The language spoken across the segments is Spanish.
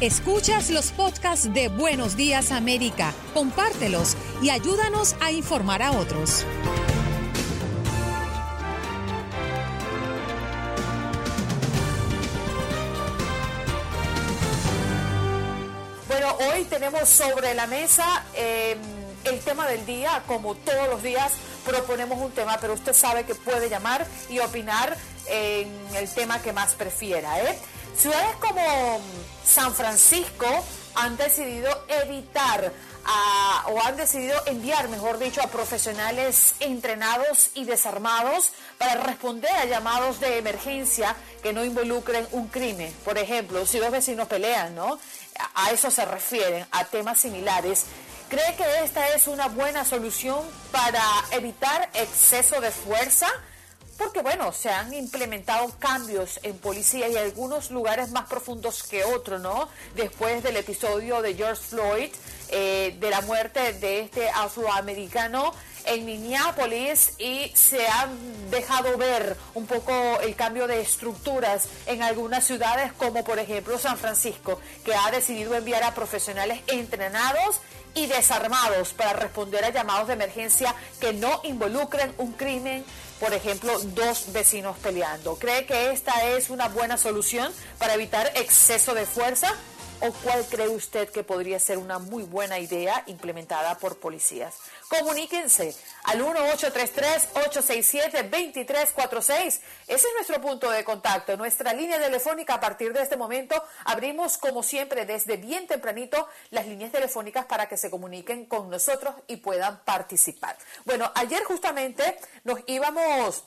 Escuchas los podcasts de Buenos Días América, compártelos y ayúdanos a informar a otros. Bueno, hoy tenemos sobre la mesa eh, el tema del día, como todos los días proponemos un tema, pero usted sabe que puede llamar y opinar en el tema que más prefiera. ¿eh? Ciudades como San Francisco han decidido evitar o han decidido enviar, mejor dicho, a profesionales entrenados y desarmados para responder a llamados de emergencia que no involucren un crimen. Por ejemplo, si dos vecinos pelean, ¿no? A eso se refieren, a temas similares. ¿Cree que esta es una buena solución para evitar exceso de fuerza? Porque bueno, se han implementado cambios en policía y algunos lugares más profundos que otros, ¿no? Después del episodio de George Floyd, eh, de la muerte de este afroamericano en Minneapolis y se han dejado ver un poco el cambio de estructuras en algunas ciudades como por ejemplo San Francisco, que ha decidido enviar a profesionales entrenados y desarmados para responder a llamados de emergencia que no involucren un crimen, por ejemplo, dos vecinos peleando. ¿Cree que esta es una buena solución para evitar exceso de fuerza? ¿O cuál cree usted que podría ser una muy buena idea implementada por policías? Comuníquense al 1-833-867-2346. Ese es nuestro punto de contacto, nuestra línea telefónica. A partir de este momento abrimos, como siempre, desde bien tempranito las líneas telefónicas para que se comuniquen con nosotros y puedan participar. Bueno, ayer justamente nos íbamos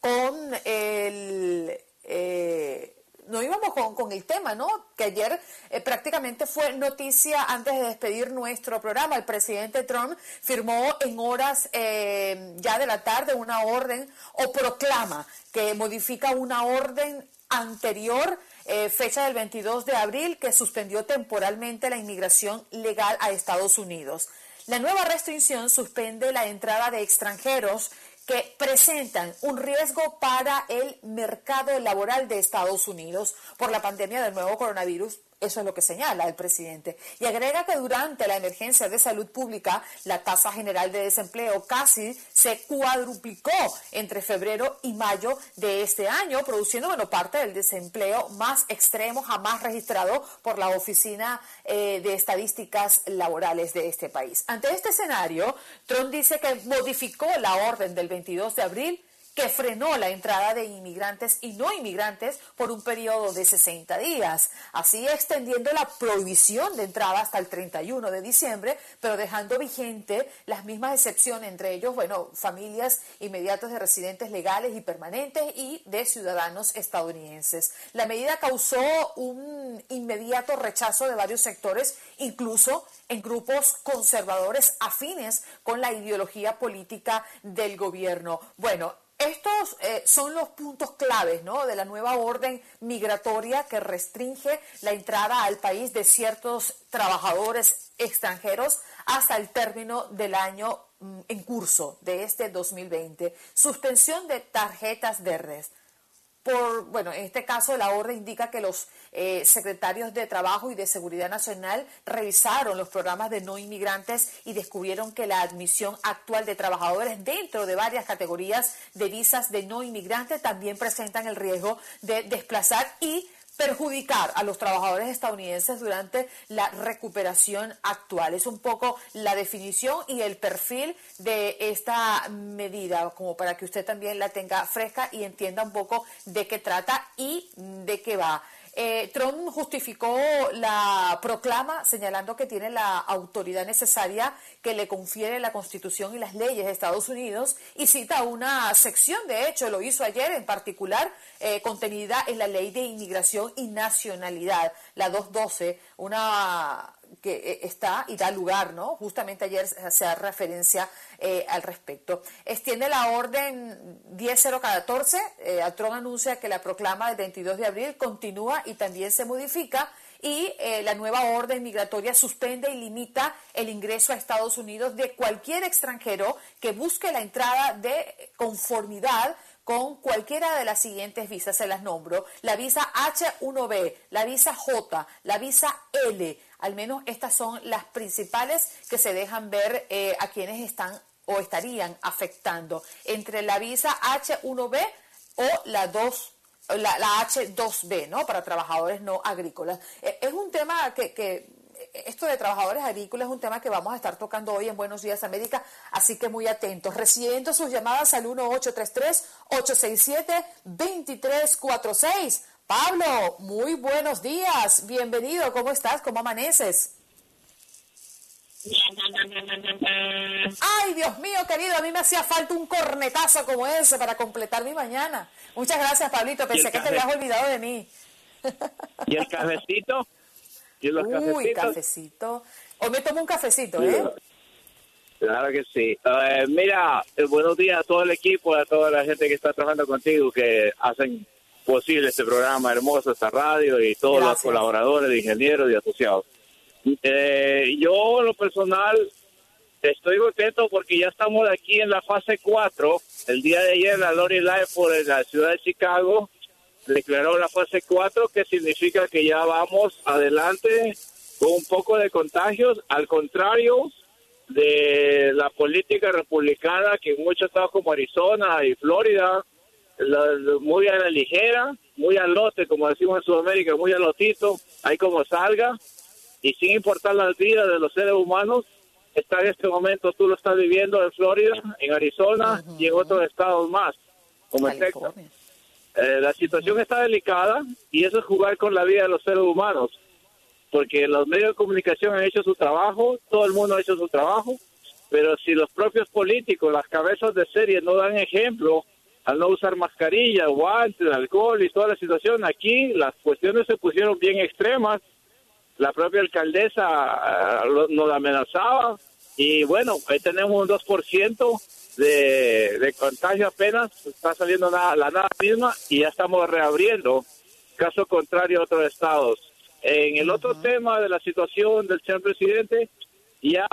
con el... Eh, no íbamos con, el tema, ¿no? Que ayer eh, prácticamente fue noticia antes de despedir nuestro programa. El presidente Trump firmó en horas eh, ya de la tarde una orden o proclama que modifica una orden anterior, eh, fecha del 22 de abril, que suspendió temporalmente la inmigración legal a Estados Unidos. La nueva restricción suspende la entrada de extranjeros que presentan un riesgo para el mercado laboral de Estados Unidos por la pandemia del nuevo coronavirus eso es lo que señala el presidente. Y agrega que durante la emergencia de salud pública, la tasa general de desempleo casi se cuadruplicó entre febrero y mayo de este año, produciendo bueno, parte del desempleo más extremo jamás registrado por la Oficina eh, de Estadísticas Laborales de este país. Ante este escenario, Trump dice que modificó la orden del 22 de abril que frenó la entrada de inmigrantes y no inmigrantes por un periodo de 60 días, así extendiendo la prohibición de entrada hasta el 31 de diciembre, pero dejando vigente las mismas excepciones, entre ellos, bueno, familias inmediatas de residentes legales y permanentes y de ciudadanos estadounidenses. La medida causó un inmediato rechazo de varios sectores, incluso en grupos conservadores afines con la ideología política del gobierno. Bueno, estos eh, son los puntos claves ¿no? de la nueva orden migratoria que restringe la entrada al país de ciertos trabajadores extranjeros hasta el término del año mm, en curso de este 2020. Suspensión de tarjetas verdes por, bueno, en este caso la orden indica que los eh, secretarios de Trabajo y de Seguridad Nacional revisaron los programas de no inmigrantes y descubrieron que la admisión actual de trabajadores dentro de varias categorías de visas de no inmigrantes también presentan el riesgo de desplazar y perjudicar a los trabajadores estadounidenses durante la recuperación actual. Es un poco la definición y el perfil de esta medida, como para que usted también la tenga fresca y entienda un poco de qué trata y de qué va. Eh, Trump justificó la proclama señalando que tiene la autoridad necesaria que le confiere la Constitución y las leyes de Estados Unidos y cita una sección, de hecho lo hizo ayer en particular, eh, contenida en la Ley de Inmigración y Nacionalidad, la 212, una que eh, está y da lugar, ¿no? Justamente ayer se hace referencia eh, al respecto. Extiende la orden 10014, eh, anuncia que la proclama del 22 de abril continúa y también se modifica y eh, la nueva orden migratoria suspende y limita el ingreso a Estados Unidos de cualquier extranjero que busque la entrada de conformidad con cualquiera de las siguientes visas, se las nombro, la visa H1B, la visa J, la visa L, al menos estas son las principales que se dejan ver eh, a quienes están o estarían afectando entre la visa H1B o la 2 la, H2B, ¿no? Para trabajadores no agrícolas. Eh, es un tema que, que esto de trabajadores agrícolas es un tema que vamos a estar tocando hoy en Buenos Días América, así que muy atentos. Recibiendo sus llamadas al 1833-867-2346. Pablo, muy buenos días, bienvenido, ¿cómo estás? ¿Cómo amaneces? Ay, Dios mío, querido, a mí me hacía falta un cornetazo como ese para completar mi mañana. Muchas gracias, Pablito, pensé que te habías olvidado de mí. ¿Y el cafecito? Uy, cafecito. O me tomo un cafecito, ¿eh? Claro que sí. Eh, mira, eh, buenos días a todo el equipo, a toda la gente que está trabajando contigo, que hacen posible este programa hermoso, esta radio y todos los colaboradores, ingenieros y asociados. Eh, yo, en lo personal, estoy contento porque ya estamos aquí en la fase 4. El día de ayer, la Lori Live por la ciudad de Chicago declaró la fase 4, que significa que ya vamos adelante con un poco de contagios, al contrario de la política republicana que en muchos estados como Arizona y Florida, muy a la ligera, muy al lote, como decimos en Sudamérica, muy al lotito, ahí como salga, y sin importar las vidas de los seres humanos, está en este momento, tú lo estás viviendo en Florida, en Arizona y en otros estados más, como en Texas. Eh, la situación está delicada y eso es jugar con la vida de los seres humanos, porque los medios de comunicación han hecho su trabajo, todo el mundo ha hecho su trabajo, pero si los propios políticos, las cabezas de serie no dan ejemplo al no usar mascarilla, guantes, alcohol y toda la situación, aquí las cuestiones se pusieron bien extremas, la propia alcaldesa uh, nos amenazaba y bueno, ahí tenemos un 2% de, de contagio apenas, está saliendo la nada misma y ya estamos reabriendo, caso contrario a otros estados. En el otro tema de la situación del señor presidente, ya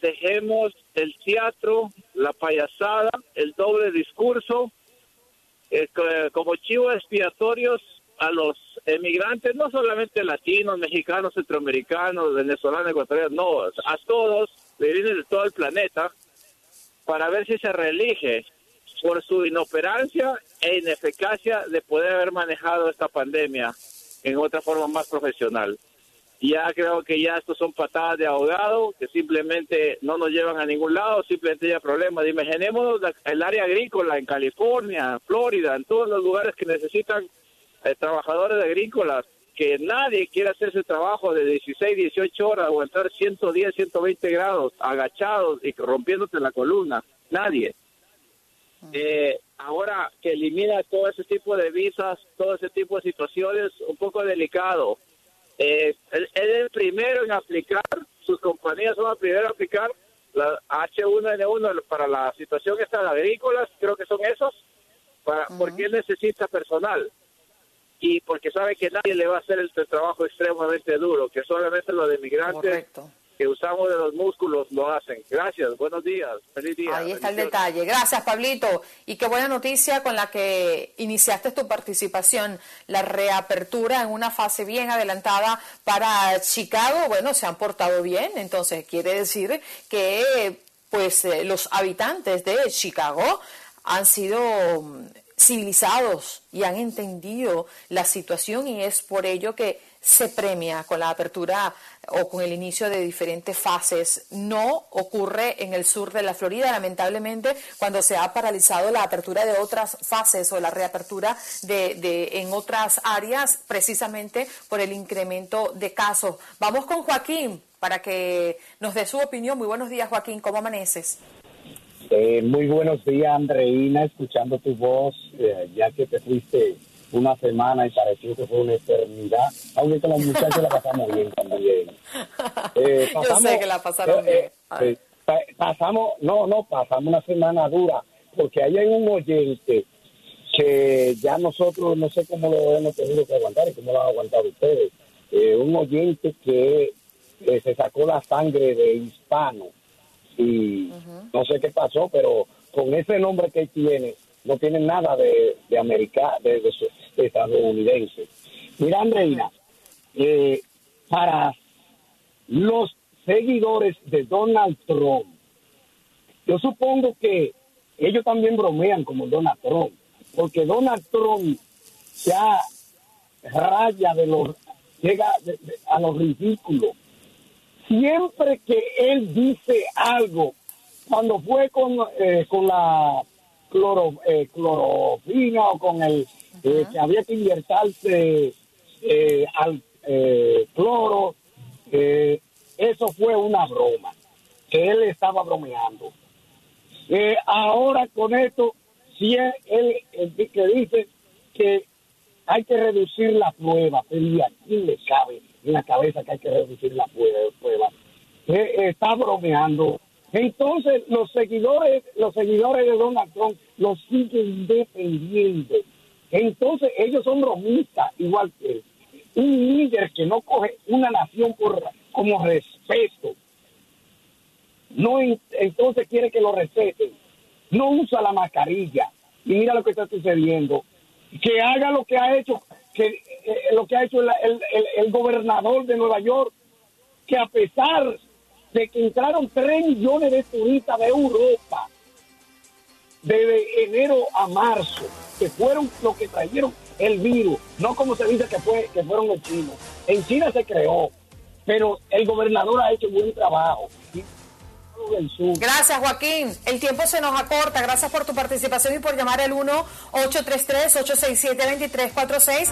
dejemos el teatro, la payasada, el doble discurso, eh, como chivos expiatorios a los emigrantes, no solamente latinos, mexicanos, centroamericanos, venezolanos, ecuatorianos, no, a todos, de de todo el planeta, para ver si se reelige por su inoperancia e ineficacia de poder haber manejado esta pandemia en otra forma más profesional. Ya creo que ya estos son patadas de ahogado que simplemente no nos llevan a ningún lado, simplemente hay problemas. Imaginémonos el área agrícola en California, Florida, en todos los lugares que necesitan eh, trabajadores agrícolas, que nadie quiere hacer ese trabajo de 16, 18 horas, aguantar 110, 120 grados, agachados y rompiéndote la columna. Nadie. Eh, ahora que elimina todo ese tipo de visas, todo ese tipo de situaciones, un poco delicado. Eh, él, es el primero en aplicar, sus compañías son las primeras en aplicar la H1N1 para la situación esta de agrícolas, creo que son esos, para, porque él necesita personal. Y porque sabe que nadie le va a hacer el, trabajo extremadamente duro, que solamente los de migrantes que usamos de los músculos lo hacen. Gracias, buenos días, feliz día. Ahí está el detalle. Gracias, Pablito. Y qué buena noticia con la que iniciaste tu participación, la reapertura en una fase bien adelantada para Chicago. Bueno, se han portado bien, entonces quiere decir que pues eh, los habitantes de Chicago han sido civilizados y han entendido la situación y es por ello que se premia con la apertura o con el inicio de diferentes fases. No ocurre en el sur de la Florida, lamentablemente, cuando se ha paralizado la apertura de otras fases o la reapertura de, de en otras áreas, precisamente por el incremento de casos. Vamos con Joaquín para que nos dé su opinión. Muy buenos días, Joaquín. ¿Cómo amaneces? Eh, muy buenos días, Andreina, escuchando tu voz, eh, ya que te fuiste una semana y pareció que fue una eternidad, aunque con los muchachos la pasamos bien también. Eh, Yo sé que la pasaron bien. pasamos, no, no, pasamos una semana dura, porque ahí hay un oyente que ya nosotros no sé cómo lo hemos tenido que aguantar y cómo lo han aguantado ustedes. un oyente que se sacó la sangre de hispano y no sé qué pasó, pero con ese nombre que tiene, no tienen nada de, de, América, de, estadounidense. Mira, Andreina, eh, para los seguidores de Donald Trump, yo supongo que ellos también bromean como Donald Trump, porque Donald Trump ya raya de los, llega a los ridículos. Siempre que él dice algo, cuando fue con, eh, con la cloro, eh, clorofina o con el eh, que había que inyectarse al cloro, eso fue una broma, que él estaba bromeando. ahora con esto, si él, que dice que hay que reducir la prueba, pero ¿y a quién le cabe en la cabeza que hay que reducir la prueba? está bromeando entonces, los seguidores, los seguidores de Donald Trump los siguen defendiendo. Entonces, ellos son bromistas, igual que él. Un líder que no coge una nación por, como respeto, no entonces quiere que lo respeten. No usa la mascarilla. Y mira lo que está sucediendo. Que haga lo que ha hecho, que eh, lo que ha hecho el, el gobernador de Nueva York, que a pesar de que entraron 3 millones de turistas de Europa desde enero a marzo, que fueron los que trajeron el virus, no como se dice que fue que fueron los chinos. En China se creó, pero el gobernador ha hecho buen trabajo. Gracias, Joaquín. El tiempo se nos acorta. Gracias por tu participación y por llamar al 1-833-867-2346.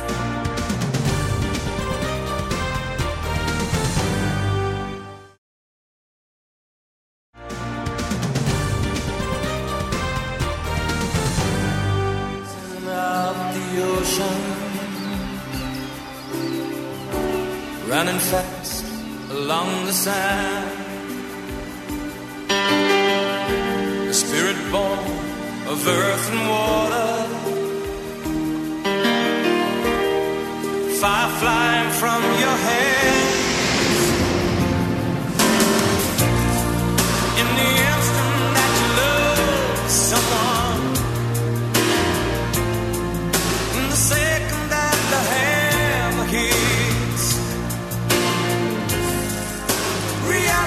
Sand. The spirit born of earth and water, fire flying from your hands.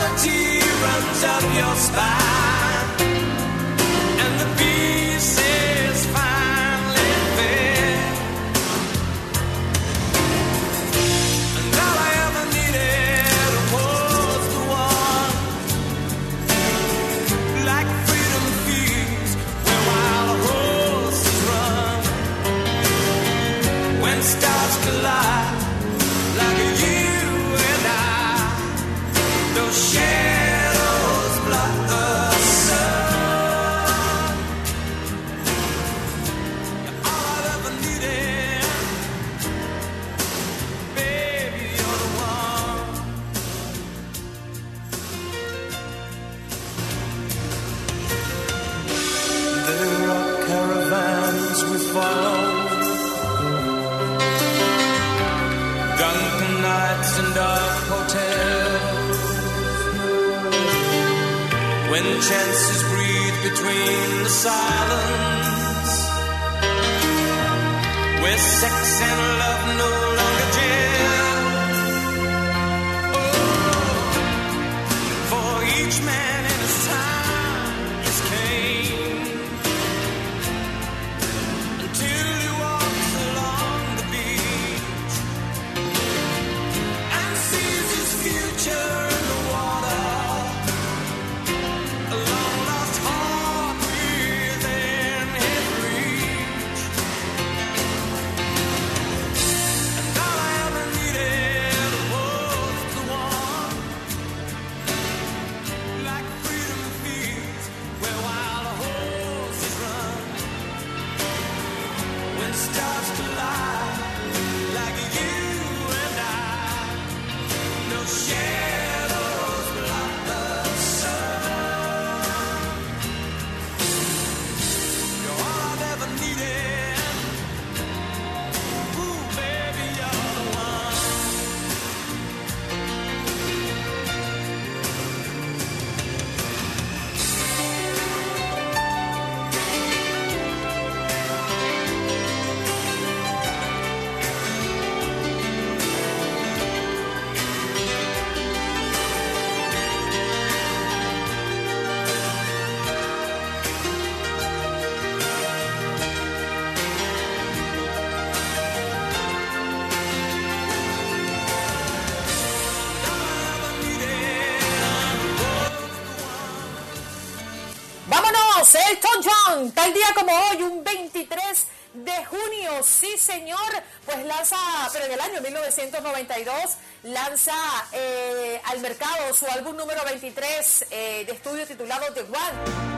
Reality runs up your spine, in the silence. Tal día como hoy, un 23 de junio, sí señor, pues lanza, pero en el año 1992, lanza eh, al mercado su álbum número 23 eh, de estudio titulado The One.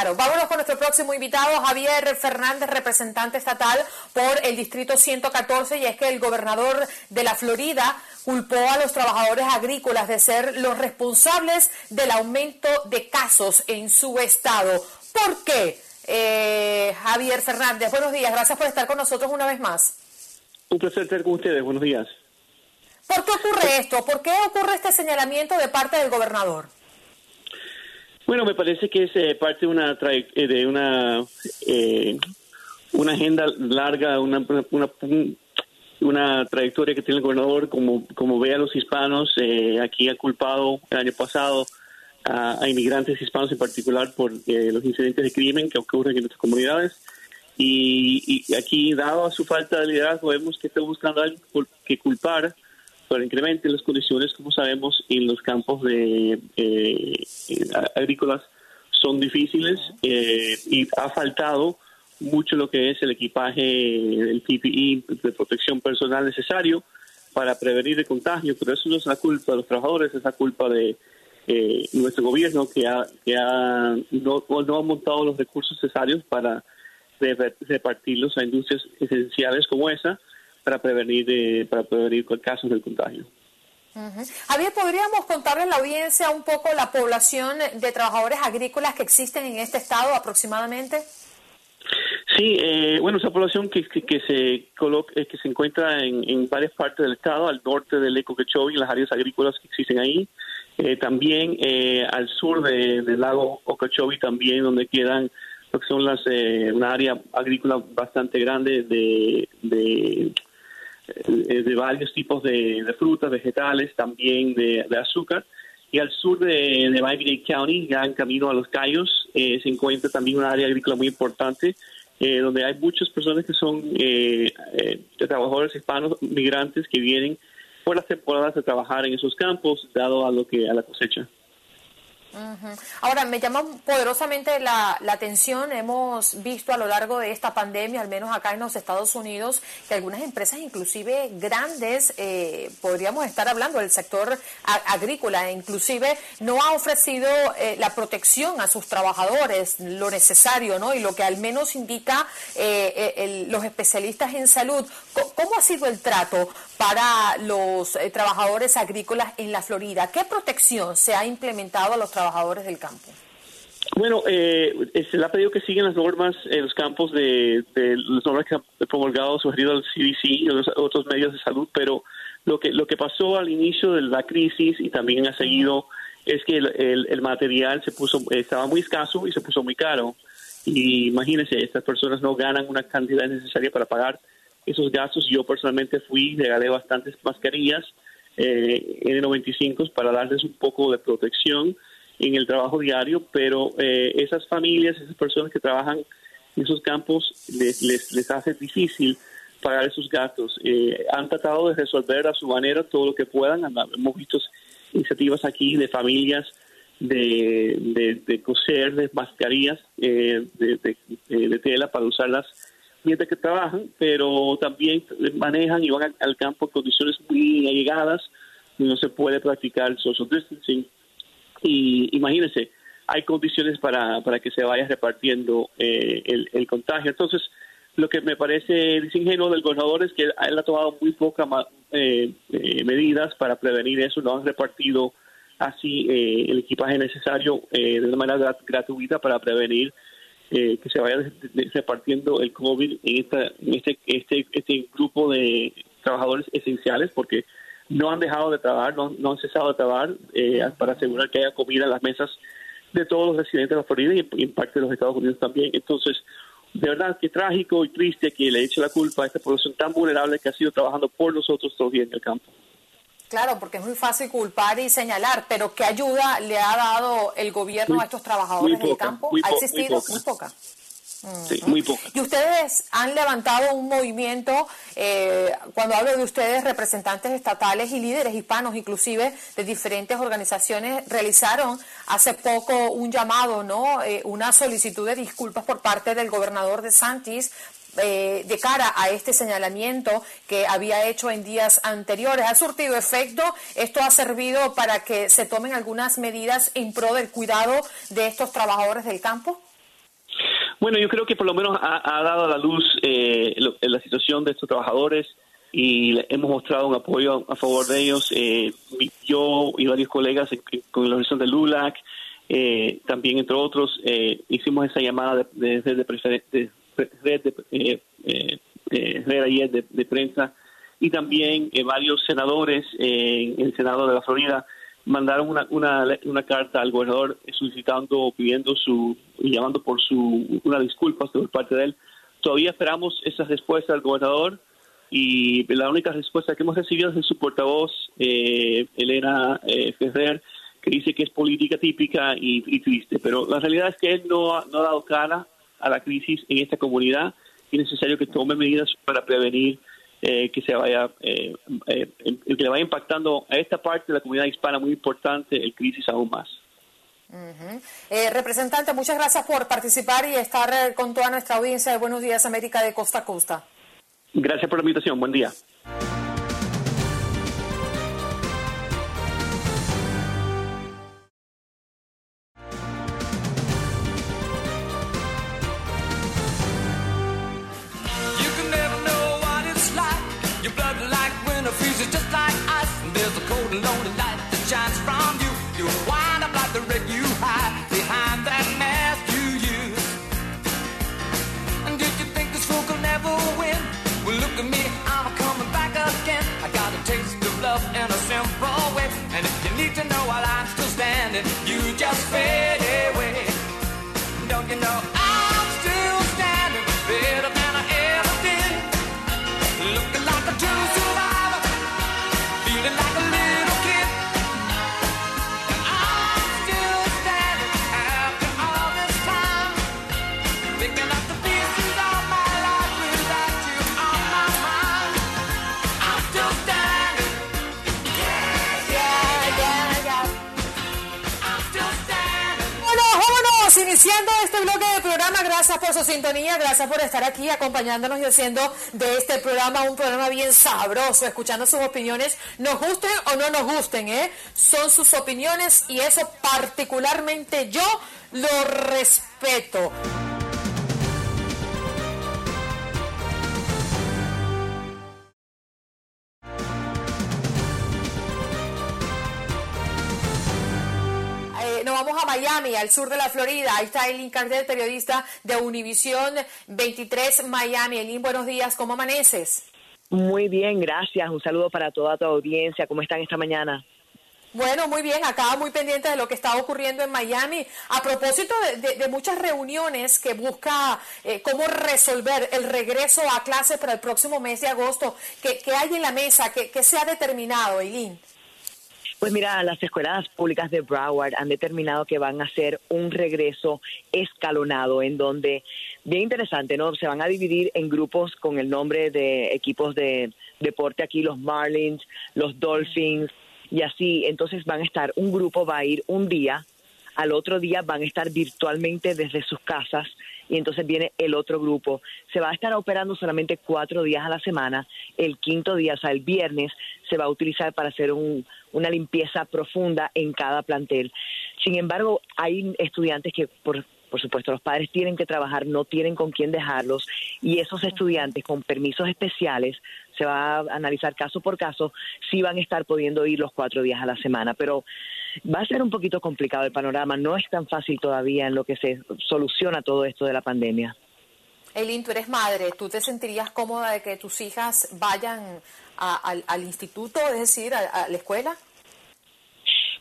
Claro, vámonos con nuestro próximo invitado, Javier Fernández, representante estatal por el Distrito 114, y es que el gobernador de la Florida culpó a los trabajadores agrícolas de ser los responsables del aumento de casos en su estado. ¿Por qué? Eh, Javier Fernández, buenos días, gracias por estar con nosotros una vez más. Un placer estar con ustedes, buenos días. ¿Por qué ocurre esto? ¿Por qué ocurre este señalamiento de parte del gobernador? Bueno, me parece que es eh, parte de una eh, de una eh, agenda larga, una, una, una trayectoria que tiene el gobernador, como ve a los hispanos, aquí ha culpado el año pasado a, inmigrantes hispanos en particular por los incidentes de crimen que ocurren en nuestras comunidades. Y, y, aquí, dado a su falta de liderazgo, vemos que está buscando algo que culpar por el las condiciones, como sabemos, en los campos de eh, agrícolas son difíciles eh, y ha faltado mucho lo que es el equipaje, el PPE de protección personal necesario para prevenir el contagio, pero eso no es la culpa de los trabajadores, es la culpa de eh, nuestro gobierno que, ha, que ha, no, no ha montado los recursos necesarios para repartirlos a industrias esenciales como esa para prevenir, eh, para prevenir casos del contagio. Javier, ¿podríamos contarle a la audiencia un poco la población de trabajadores agrícolas que existen en este estado aproximadamente? Sí, eh, bueno, esa población que, que, se coloca, eh, que se encuentra en, varias partes del estado, al norte del Eco en las áreas agrícolas que existen ahí, eh, también al sur del lago Okeechobee, también donde quedan lo que son las una área agrícola bastante grande de, de eh, de varios tipos de, frutas, vegetales, también de, azúcar. Y al sur de, de Miami-Dade County, ya en camino a los Cayos, eh, se encuentra también una área agrícola muy importante, eh, donde hay muchas personas que son trabajadores hispanos, migrantes, que vienen por las temporadas a trabajar en esos campos, dado a lo que a la cosecha. Ahora, me llama poderosamente la, atención, hemos visto a lo largo de esta pandemia, al menos acá en los Estados Unidos, que algunas empresas, inclusive grandes, eh, podríamos estar hablando del sector agrícola, inclusive no ha ofrecido eh, la protección a sus trabajadores, lo necesario, ¿no? Y lo que al menos indica eh, los especialistas en salud. ¿Cómo ha sido el trato para los trabajadores agrícolas en la Florida? ¿Qué protección se ha implementado a los trabajadores? del campo? Bueno, eh, se le ha pedido que sigan las normas en los campos de, de las normas que han promulgado, sugerido al CDC y otros medios de salud, pero lo que lo que pasó al inicio de la crisis y también ha seguido es que el, el, material se puso estaba muy escaso y se puso muy caro. Y imagínense, estas personas no ganan una cantidad necesaria para pagar esos gastos. Yo personalmente fui, regalé bastantes mascarillas eh, N95 para darles un poco de protección en el trabajo diario, pero eh, esas familias, esas personas que trabajan en esos campos, les, les, hace difícil pagar esos gastos. Eh, han tratado de resolver a su manera todo lo que puedan. Hemos visto iniciativas aquí de familias de, de, coser de mascarillas eh, de, de, tela para usarlas mientras que trabajan, pero también manejan y van al, campo en condiciones muy allegadas, no se puede practicar el social distancing y imagínense, hay condiciones para, para que se vaya repartiendo eh, el, contagio. Entonces, lo que me parece desingenuo del gobernador es que él ha tomado muy pocas eh, eh, medidas para prevenir eso, no han repartido así el equipaje necesario de una manera gratuita para prevenir que se vaya repartiendo el COVID en, esta, este, este, este grupo de trabajadores esenciales, porque no han dejado de trabajar, no, han cesado de trabajar eh, para asegurar que haya comida en las mesas de todos los residentes de la Florida y en parte de los Estados Unidos también. Entonces, de verdad que trágico y triste que le eche la culpa a esta población tan vulnerable que ha sido trabajando por nosotros todos en el campo. Claro, porque es muy fácil culpar y señalar, pero ¿qué ayuda le ha dado el gobierno a estos trabajadores del campo? ¿Ha existido? Muy poca. Sí, muy poca. Y ustedes han levantado un movimiento, eh, cuando hablo de ustedes, representantes estatales y líderes hispanos, inclusive de diferentes organizaciones, realizaron hace poco un llamado, ¿no? Eh, una solicitud de disculpas por parte del gobernador de Santis eh, de cara a este señalamiento que había hecho en días anteriores. ¿Ha surtido efecto? ¿Esto ha servido para que se tomen algunas medidas en pro del cuidado de estos trabajadores del campo? Bueno, yo creo que por lo menos ha, dado a la luz eh, la situación de estos trabajadores y hemos mostrado un apoyo a, favor de ellos. Eh, yo y varios colegas con la organización de LULAC, eh, también entre otros, eh, hicimos esa llamada de, de, de, red de, eh, red ayer de, prensa y también varios senadores en el Senado de la Florida mandaron una, una, una carta al gobernador solicitando, pidiendo su, y llamando por su, una disculpa por parte de él. Todavía esperamos esa respuesta del gobernador y la única respuesta que hemos recibido es de su portavoz, eh, Elena eh, Ferrer, que dice que es política típica y, triste, pero la realidad es que él no ha, no ha dado cara a la crisis en esta comunidad y es necesario que tome medidas para prevenir eh, que se vaya eh, eh, que le vaya impactando a esta parte de la comunidad hispana muy importante el crisis aún más. representante, muchas gracias por participar y estar con toda nuestra audiencia de Buenos Días América de Costa a Costa. Gracias por la invitación. Buen día. Iniciando este bloque de programa, gracias por su sintonía, gracias por estar aquí acompañándonos y haciendo de este programa un programa bien sabroso, escuchando sus opiniones, nos gusten o no nos gusten, ¿eh? Son sus opiniones y eso particularmente yo lo respeto. A Miami, al sur de la Florida. Ahí está Elin Cardel, periodista de Univisión 23 Miami. Elin, buenos días, ¿cómo amaneces? Muy bien, gracias. Un saludo para toda tu audiencia. ¿Cómo están esta mañana? Bueno, muy bien, acá muy pendiente de lo que está ocurriendo en Miami. A propósito de, muchas reuniones que busca eh, cómo resolver el regreso a clase para el próximo mes de agosto, ¿qué, hay en la mesa? ¿Qué, qué se ha determinado, Eileen? Pues mira, las escuelas públicas de Broward han determinado que van a hacer un regreso escalonado en donde, bien interesante, ¿no? Se van a dividir en grupos con el nombre de equipos de deporte aquí, los Marlins, los Dolphins y así. Entonces van a estar, un grupo va a ir un día, al otro día van a estar virtualmente desde sus casas y entonces viene el otro grupo. Se va a estar operando solamente cuatro días a la semana. El quinto día, o sea, el viernes, se va a utilizar para hacer una limpieza profunda en cada plantel. Sin embargo, hay estudiantes que por por supuesto, los padres tienen que trabajar, no tienen con quién dejarlos y esos estudiantes con permisos especiales, se va a analizar caso por caso, si van a estar pudiendo ir los cuatro días a la semana. Pero va a ser un poquito complicado el panorama, no es tan fácil todavía en lo que se soluciona todo esto de la pandemia. Eileen, tú eres madre, ¿tú te sentirías cómoda de que tus hijas vayan al, instituto, es decir, a, la escuela?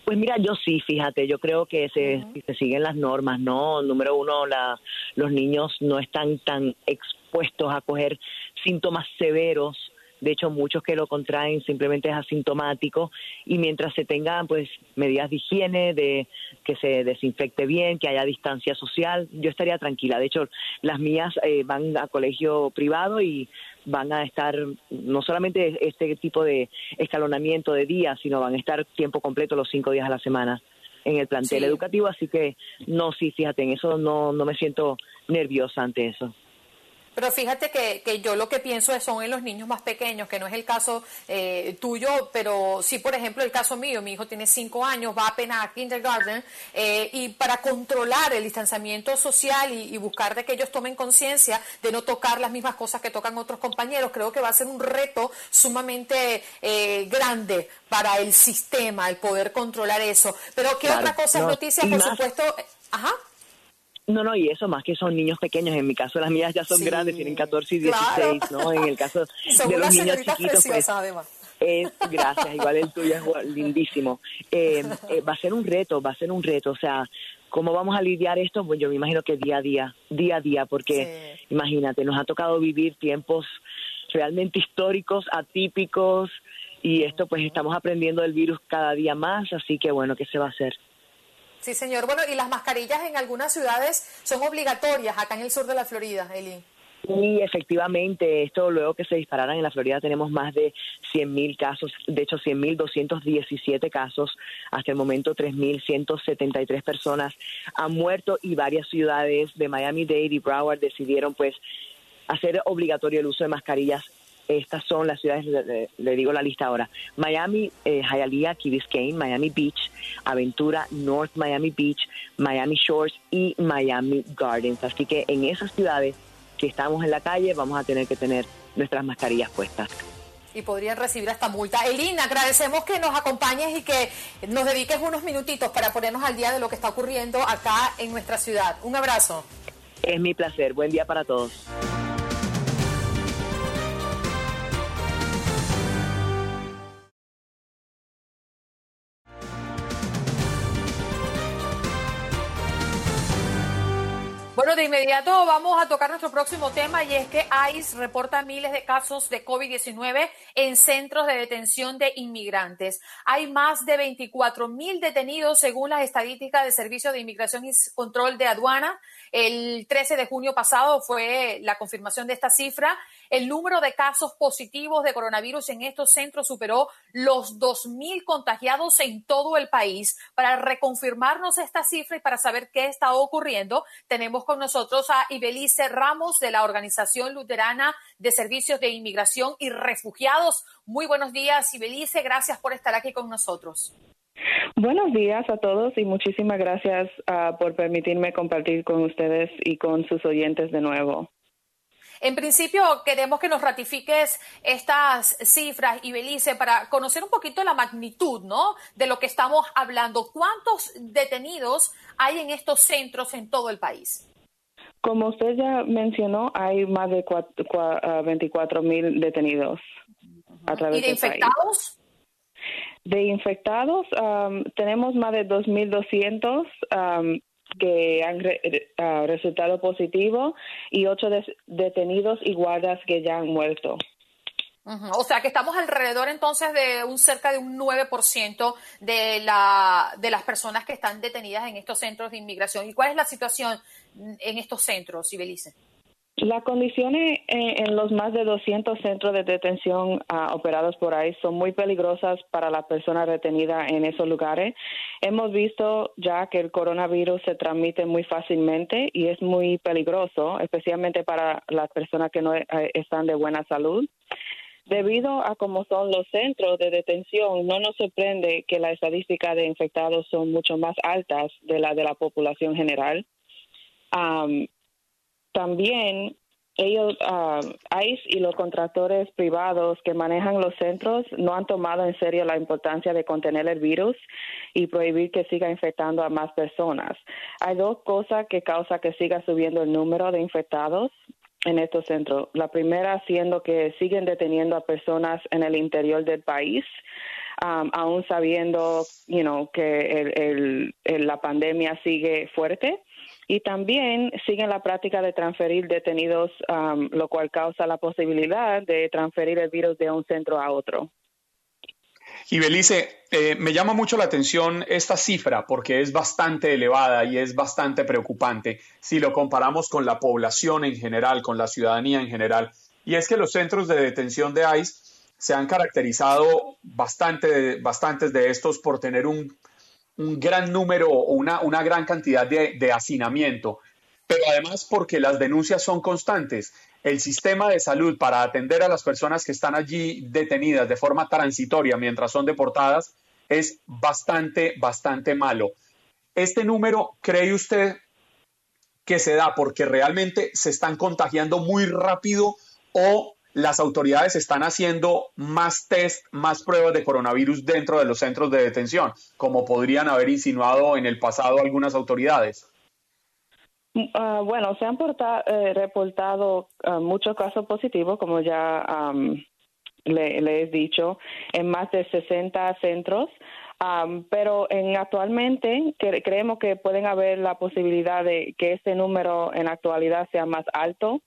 Pues mira, yo sí, fíjate, yo creo que se, se siguen las normas, ¿no? Número uno, la, los niños no están tan expuestos a coger síntomas severos De hecho, muchos que lo contraen simplemente es asintomático y mientras se tengan pues medidas de higiene, de que se desinfecte bien, que haya distancia social, yo estaría tranquila. De hecho, las mías eh, van a colegio privado y van a estar no solamente este tipo de escalonamiento de días, sino van a estar tiempo completo los cinco días a la semana en el plantel Sí. educativo, así que no, sí, fíjate, en eso no, no me siento nerviosa ante eso. Pero fíjate que, que yo lo que pienso es son en los niños más pequeños, que no es el caso eh, tuyo, pero sí, por ejemplo, el caso mío. Mi hijo tiene cinco años, va apenas a kindergarten, eh, y para controlar el distanciamiento social y, y buscar de que ellos tomen conciencia de no tocar las mismas cosas que tocan otros compañeros, creo que va a ser un reto sumamente eh, grande para el sistema, el poder controlar eso. Pero ¿qué Claro, otra cosa es no, noticia? Por más- supuesto, eh, ajá. No, no, y eso más que son niños pequeños. En mi caso, las mías ya son Sí, grandes, tienen 14 y claro. 16, ¿no? En el caso de los niños chiquitos, pues, además. es, gracias, igual el tuyo es lindísimo. Eh, eh, va a ser un reto, va a ser un reto. O sea, ¿cómo vamos a lidiar esto? Pues yo me imagino que día a día, día a día, porque Sí. imagínate, nos ha tocado vivir tiempos realmente históricos, atípicos, y esto pues estamos aprendiendo del virus cada día más, así que bueno, ¿qué se va a hacer? Sí, señor. Bueno, y las mascarillas en algunas ciudades son obligatorias acá en el sur de la Florida, Eli. Y efectivamente, esto luego que se dispararan en la Florida tenemos más de 100.000 casos, de hecho 100.217 casos, hasta el momento 3.173 personas han muerto y varias ciudades de Miami-Dade y Broward decidieron pues hacer obligatorio el uso de mascarillas. Estas son las ciudades, le, digo la lista ahora, Miami, eh, Hialeah, Key Biscayne, Miami Beach, Aventura, North Miami Beach, Miami Shores y Miami Gardens. Así que en esas ciudades, si estamos en la calle, vamos a tener que tener nuestras mascarillas puestas. Y podrían recibir hasta multa. Elina, agradecemos que nos acompañes y que nos dediques unos minutitos para ponernos al día de lo que está ocurriendo acá en nuestra ciudad. Un abrazo. Es mi placer. Buen día para todos. Bueno, de inmediato vamos a tocar nuestro próximo tema y es que ICE reporta miles de casos de COVID-19 en centros de detención de inmigrantes. Hay más de 24 mil detenidos según las estadísticas del Servicio de Inmigración y Control de Aduana. El 13 de junio pasado fue la confirmación de esta cifra. El número de casos positivos de coronavirus en estos centros superó los 2.000 contagiados en todo el país. Para reconfirmarnos esta cifra y para saber qué está ocurriendo, tenemos con nosotros a Ibelice Ramos de la Organización Luterana de Servicios de Inmigración y Refugiados. Muy buenos días, Ibelice. Gracias por estar aquí con nosotros. Buenos días a todos y muchísimas gracias ah, por permitirme compartir con ustedes y con sus oyentes de nuevo. En principio, queremos que nos ratifiques estas cifras, Ibelice, para conocer un poquito la magnitud, ¿no? De lo que estamos hablando. ¿Cuántos detenidos hay en estos centros en todo el país? Como usted ya mencionó, hay más de cua- cua- ah, 24 mil detenidos a través ¿Y de país. infectados? De infectados, am, tenemos más de 2.200 am, que han re- ah, resultado positivo y ocho detenidos y guardas que ya han muerto. O sea que estamos alrededor entonces de un cerca de un 9% de, la, de las personas que están detenidas en estos centros de inmigración. ¿Y cuál es la situación en estos centros, Ibelice? Las condiciones en, en los más de 200 centros de detención ah, operados por ahí son muy peligrosas para las personas retenidas en esos lugares. Hemos visto ya que el coronavirus se transmite muy fácilmente y es muy peligroso, especialmente para las personas que no eh, están de buena salud. Debido a cómo son los centros de detención, no nos sorprende que las estadísticas de infectados son mucho más altas de la de la población general. También ellos, ah, ICE y los contratores privados que manejan los centros no han tomado en serio la importancia de contener el virus y prohibir que siga infectando a más personas. Hay dos cosas que causan que siga subiendo el número de infectados en estos centros. La primera siendo que siguen deteniendo a personas en el interior del país, um, aún sabiendo you know, que el- la pandemia sigue fuerte. Y también siguen la práctica de transferir detenidos, um, lo cual causa la posibilidad de transferir el virus de un centro a otro. Y Belice, eh, me llama mucho la atención esta cifra porque es bastante elevada y es bastante preocupante si lo comparamos con la población en general, con la ciudadanía en general. Y es que los centros de detención de ICE se han caracterizado bastante, bastantes de estos por tener un, un gran número o una, una gran cantidad de, de hacinamiento, pero además porque las denuncias son constantes el sistema de salud para atender a las personas que están allí detenidas de forma transitoria mientras son deportadas es bastante, bastante malo. ¿Este número cree usted que se da porque realmente se están contagiando muy rápido o las autoridades están haciendo más test, más pruebas de coronavirus dentro de los centros de detención, como podrían haber insinuado en el pasado algunas autoridades? Uh, bueno, se han eh, reportado uh, muchos casos positivos, como ya le, he dicho, en más de 60 centros. Pero en actualmente creemos que pueden haber la posibilidad de que este número en actualidad sea más alto,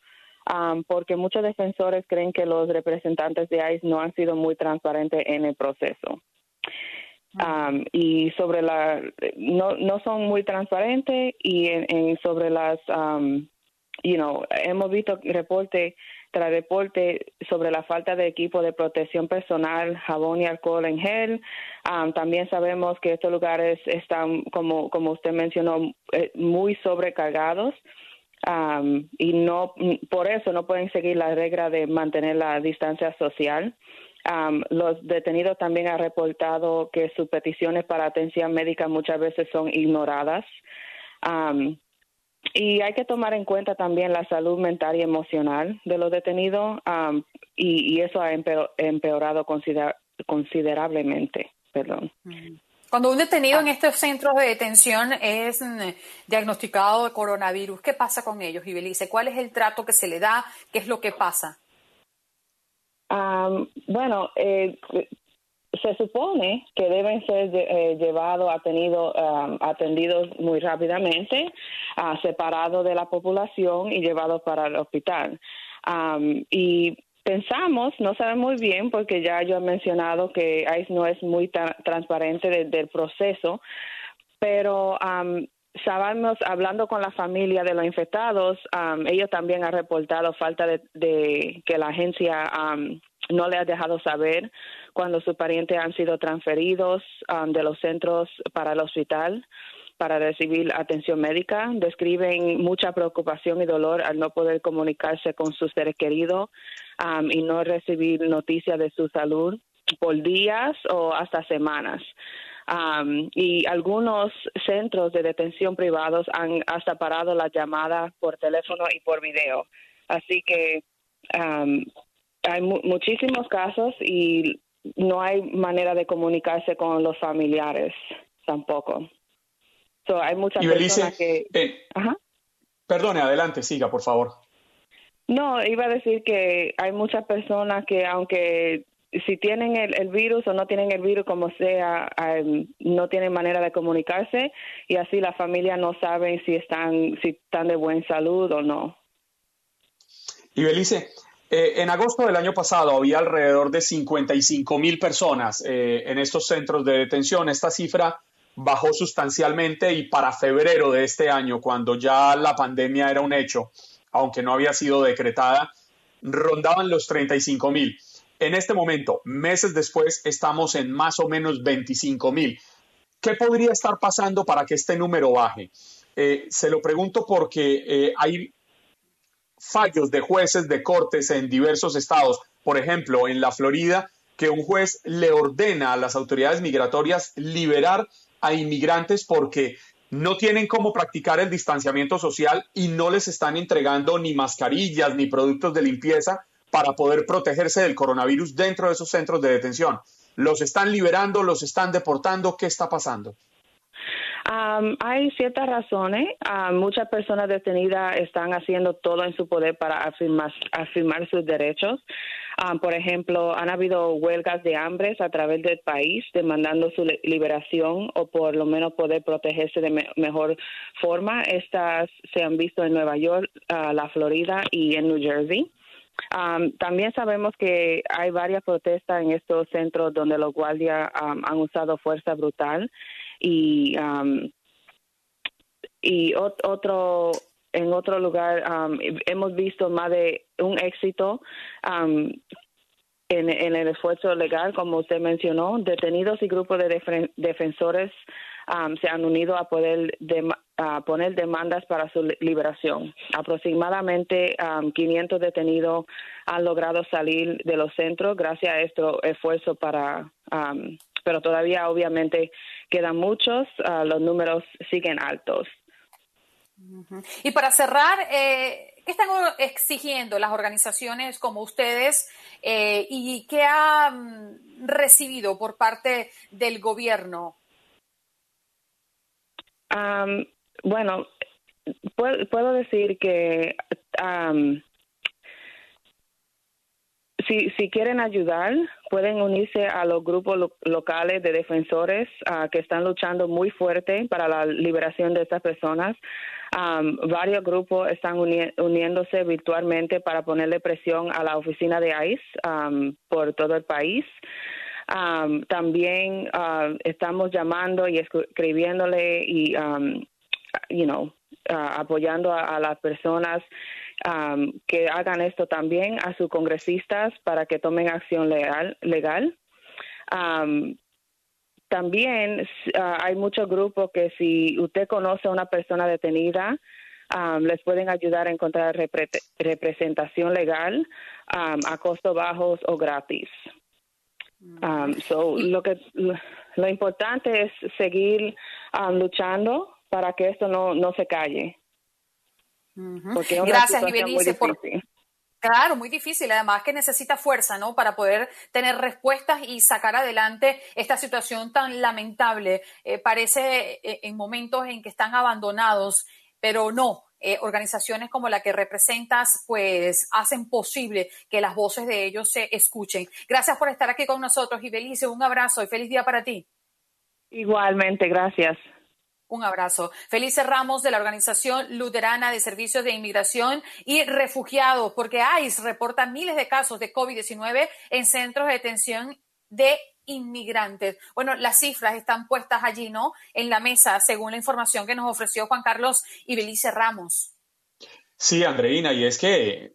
um, porque muchos defensores creen que los representantes de ICE no han sido muy transparentes en el proceso. Um, y sobre la no no son muy transparentes y en, sobre las um, you know hemos visto reporte tras reporte sobre la falta de equipo de protección personal jabón y alcohol en gel. Um, también sabemos que estos lugares están como como usted mencionó eh, muy sobrecargados um, y no por eso no pueden seguir la regla de mantener la distancia social los detenidos también han reportado que sus peticiones para atención médica muchas veces son ignoradas. y hay que tomar en cuenta también la salud mental y emocional de los detenidos y, eso ha empeorado considerablemente. Perdón. Cuando un detenido en estos centros de detención es mm, diagnosticado de coronavirus, ¿qué pasa con ellos, Ibelice? ¿Cuál es el trato que se le da? ¿Qué es lo que pasa? bueno, eh, se supone que deben ser eh, llevados, atendidos muy rápidamente, uh, separados de la población y llevados para el hospital. y pensamos, no sabemos muy bien, porque ya yo he mencionado que ICE no es muy transparente del proceso, pero sabemos, hablando con la familia de los infectados, ellos también han reportado falta de, que la agencia no le ha dejado saber cuando sus parientes han sido transferidos de los centros para el hospital para recibir atención médica. Describen mucha preocupación y dolor al no poder comunicarse con sus seres queridos y no recibir noticias de su salud por días o hasta semanas y algunos centros de detención privados han hasta parado las llamadas por teléfono y por video. Así que hay muchísimos casos y no hay manera de comunicarse con los familiares tampoco. So, hay muchas personas que... Eh, perdone, adelante, siga, por favor. No, iba a decir que hay muchas personas que aunque si tienen el, virus o no tienen el virus, como sea, no tienen manera de comunicarse y así la familia no sabe si están, si están de buena salud o no. Y Belice, eh, en agosto del año pasado había alrededor de 55 mil personas eh, en estos centros de detención. Esta cifra bajó sustancialmente y para febrero de este año, cuando ya la pandemia era un hecho, aunque no había sido decretada, rondaban los 35 mil. En este momento, meses después, estamos en más o menos 25 mil. ¿Qué podría estar pasando para que este número baje? Eh, se lo pregunto porque eh, hay fallos de jueces de cortes en diversos estados. Por ejemplo, en la Florida, que un juez le ordena a las autoridades migratorias liberar a inmigrantes porque no tienen cómo practicar el distanciamiento social y no les están entregando ni mascarillas ni productos de limpieza para poder protegerse del coronavirus dentro de esos centros de detención. ¿Los están liberando? ¿Los están deportando? ¿Qué está pasando? hay ciertas razones. muchas personas detenidas están haciendo todo en su poder para afirmar, afirmar sus derechos. Ah, por ejemplo, han habido huelgas de hambre a través del país demandando su li- liberación o por lo menos poder protegerse de me- mejor forma. Estas se han visto en Nueva York, ah, la Florida y en New Jersey. Um, también sabemos que hay varias protestas en estos centros donde los guardias um, han usado fuerza brutal y um, y ot- otro en otro lugar um, hemos visto más de un éxito um, en, en el esfuerzo legal, como usted mencionó, detenidos y grupos de defen- defensores um, se han unido a poder dema- a poner demandas para su li- liberación. Aproximadamente um, 500 detenidos han logrado salir de los centros gracias a este esfuerzo para, um, pero todavía obviamente quedan muchos, ah, los números siguen altos. Y para cerrar, eh, ¿qué están exigiendo las organizaciones como ustedes eh, y qué han recibido por parte del gobierno? Am, bueno, puedo, puedo decir que am, si, si quieren ayudar, pueden unirse a los grupos lo- locales de defensores ah, que están luchando muy fuerte para la liberación de estas personas. Am, varios grupos están uni- uniéndose virtualmente para ponerle presión a la oficina de ICE am, por todo el país. Um, también uh, estamos llamando y escri- escribiéndole y, um, you know, apoyando a, las personas um, que hagan esto también a sus congresistas para que tomen acción legal. Um, también uh, hay muchos grupos que si usted conoce a una persona detenida, um, les pueden ayudar a encontrar repre- representación legal um, a costos bajos o gratis. Um, so, lo que lo, lo importante es seguir um, luchando para que esto no, no se calle. Porque es una Gracias, Ibelice, por. Claro, muy difícil, además que necesita fuerza, ¿no? Para poder tener respuestas y sacar adelante esta situación tan lamentable. Eh, parece eh, en momentos en que están abandonados, pero no. Eh, organizaciones como la que representas, pues hacen posible que las voces de ellos se escuchen. Gracias por estar aquí con nosotros, Ibelice. Un abrazo y feliz día para ti. Igualmente, gracias. Un abrazo. Felice Ramos de la Organización Luterana de Servicios de Inmigración y Refugiados, porque ICE reporta miles de casos de COVID-19 en centros de detención de inmigrantes. Bueno, las cifras están puestas allí, ¿no? En la mesa, según la información que nos ofreció Juan Carlos y Belice Ramos. Sí, Andreina, y es que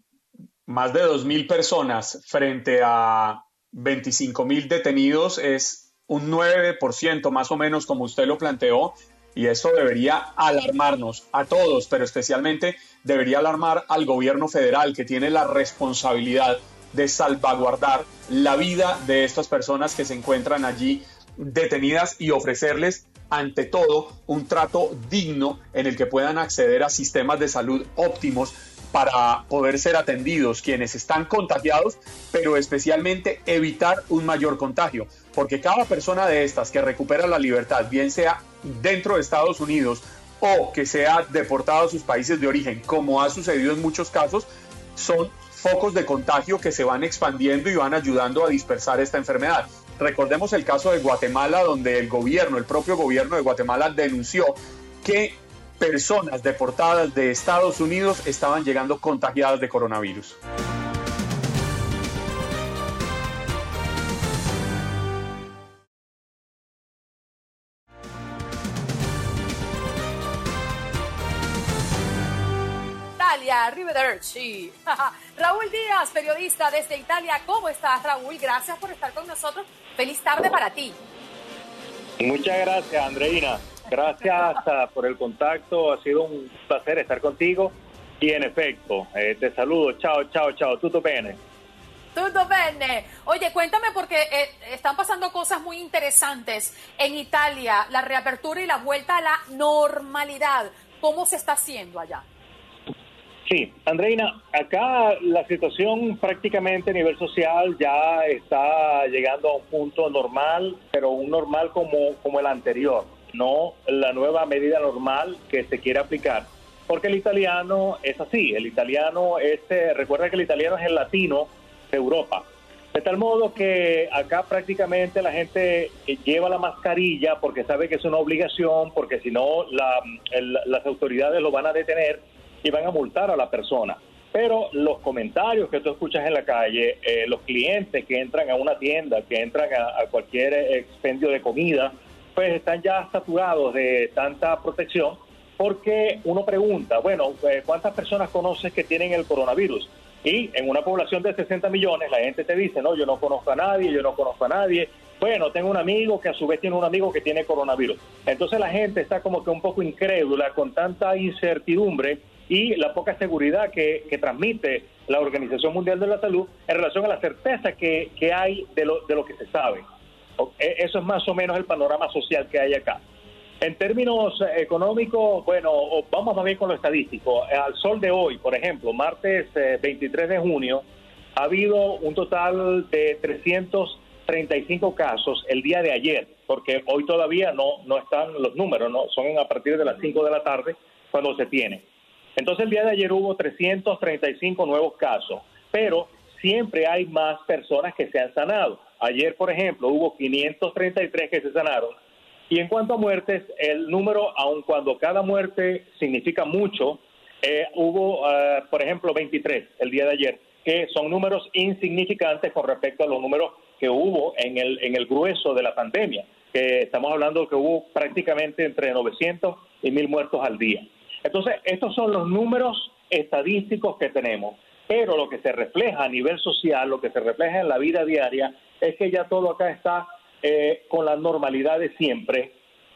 más de 2.000 personas frente a 25.000 detenidos es un 9% más o menos como usted lo planteó y eso debería alarmarnos a todos, pero especialmente debería alarmar al gobierno federal que tiene la responsabilidad de salvaguardar la vida de estas personas que se encuentran allí detenidas y ofrecerles ante todo un trato digno en el que puedan acceder a sistemas de salud óptimos para poder ser atendidos quienes están contagiados, pero especialmente evitar un mayor contagio, porque cada persona de estas que recupera la libertad, bien sea dentro de Estados Unidos o que sea deportado a sus países de origen, como ha sucedido en muchos casos, son focos de contagio que se van expandiendo y van ayudando a dispersar esta enfermedad. Recordemos el caso de Guatemala, donde el gobierno, el propio gobierno de Guatemala denunció que personas deportadas de Estados Unidos estaban llegando contagiadas de coronavirus. Arrivederci. Raúl Díaz, periodista desde Italia. ¿Cómo estás, Raúl? Gracias por estar con nosotros. Feliz tarde para ti. Muchas gracias, Andreina. Gracias uh, por el contacto. Ha sido un placer estar contigo. Y en efecto, eh, te saludo. Chao, chao, chao. Tutto bene. Tutto bene. Oye, cuéntame porque eh, están pasando cosas muy interesantes en Italia. La reapertura y la vuelta a la normalidad. ¿Cómo se está haciendo allá? Sí, Andreina, acá la situación prácticamente a nivel social ya está llegando a un punto normal, pero un normal como, como el anterior, no la nueva medida normal que se quiere aplicar. Porque el italiano es así, el italiano es, eh, recuerda que el italiano es el latino de Europa, De tal modo que acá prácticamente la gente lleva la mascarilla porque sabe que es una obligación, porque si no la- las autoridades lo van a detener y van a multar a la persona. Pero los comentarios que tú escuchas en la calle, eh, los clientes que entran a una tienda, que entran a, a cualquier expendio de comida, pues están ya saturados de tanta protección porque uno pregunta, bueno, eh, ¿cuántas personas conoces que tienen el coronavirus? Y en una población de 60 millones, la gente te dice, no, yo no conozco a nadie, yo no conozco a nadie. Bueno, tengo un amigo que a su vez tiene un amigo que tiene coronavirus. Entonces la gente está como que un poco incrédula con tanta incertidumbre y la poca seguridad que, que transmite la Organización Mundial de la Salud en relación a la certeza que, que hay de lo, de lo que se sabe. E- Eso es más o menos el panorama social que hay acá. En términos eh, económicos, bueno, vamos más bien con lo estadístico. Eh, Al sol de hoy, por ejemplo, martes eh, 23 de junio, ha habido un total de 335 casos el día de ayer, porque hoy todavía no, no están los números, no son a partir de las 5 de la tarde cuando se tiene. Entonces el día de ayer hubo 335 nuevos casos, pero siempre hay más personas que se han sanado. Ayer, por ejemplo, hubo 533 que se sanaron. Y en cuanto a muertes, el número, aun cuando cada muerte significa mucho, eh, hubo, ah, por ejemplo, 23 el día de ayer, que son números insignificantes con respecto a los números que hubo en el, en el grueso de la pandemia, que estamos hablando que hubo prácticamente entre 900 y 1000 muertos al día. Entonces, estos son los números estadísticos que tenemos, pero lo que se refleja a nivel social, lo que se refleja en la vida diaria, es que ya todo acá está eh, con la normalidad de siempre,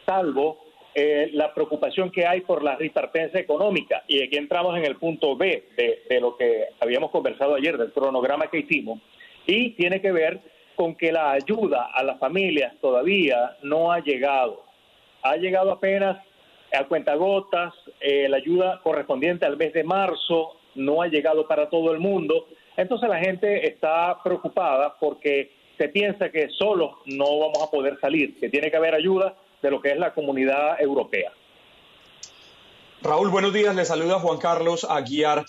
salvo eh, la preocupación que hay por la ripartencia económica. Y aquí entramos en el punto B de, de lo que habíamos conversado ayer, del cronograma que hicimos, y tiene que ver con que la ayuda a las familias todavía no ha llegado. Ha llegado apenas a cuentagotas, eh, la ayuda correspondiente al mes de marzo no ha llegado para todo el mundo. Entonces la gente está preocupada porque se piensa que solo no vamos a poder salir, que tiene que haber ayuda de lo que es la comunidad europea. Raúl, buenos días. Le saluda Juan Carlos Aguiar.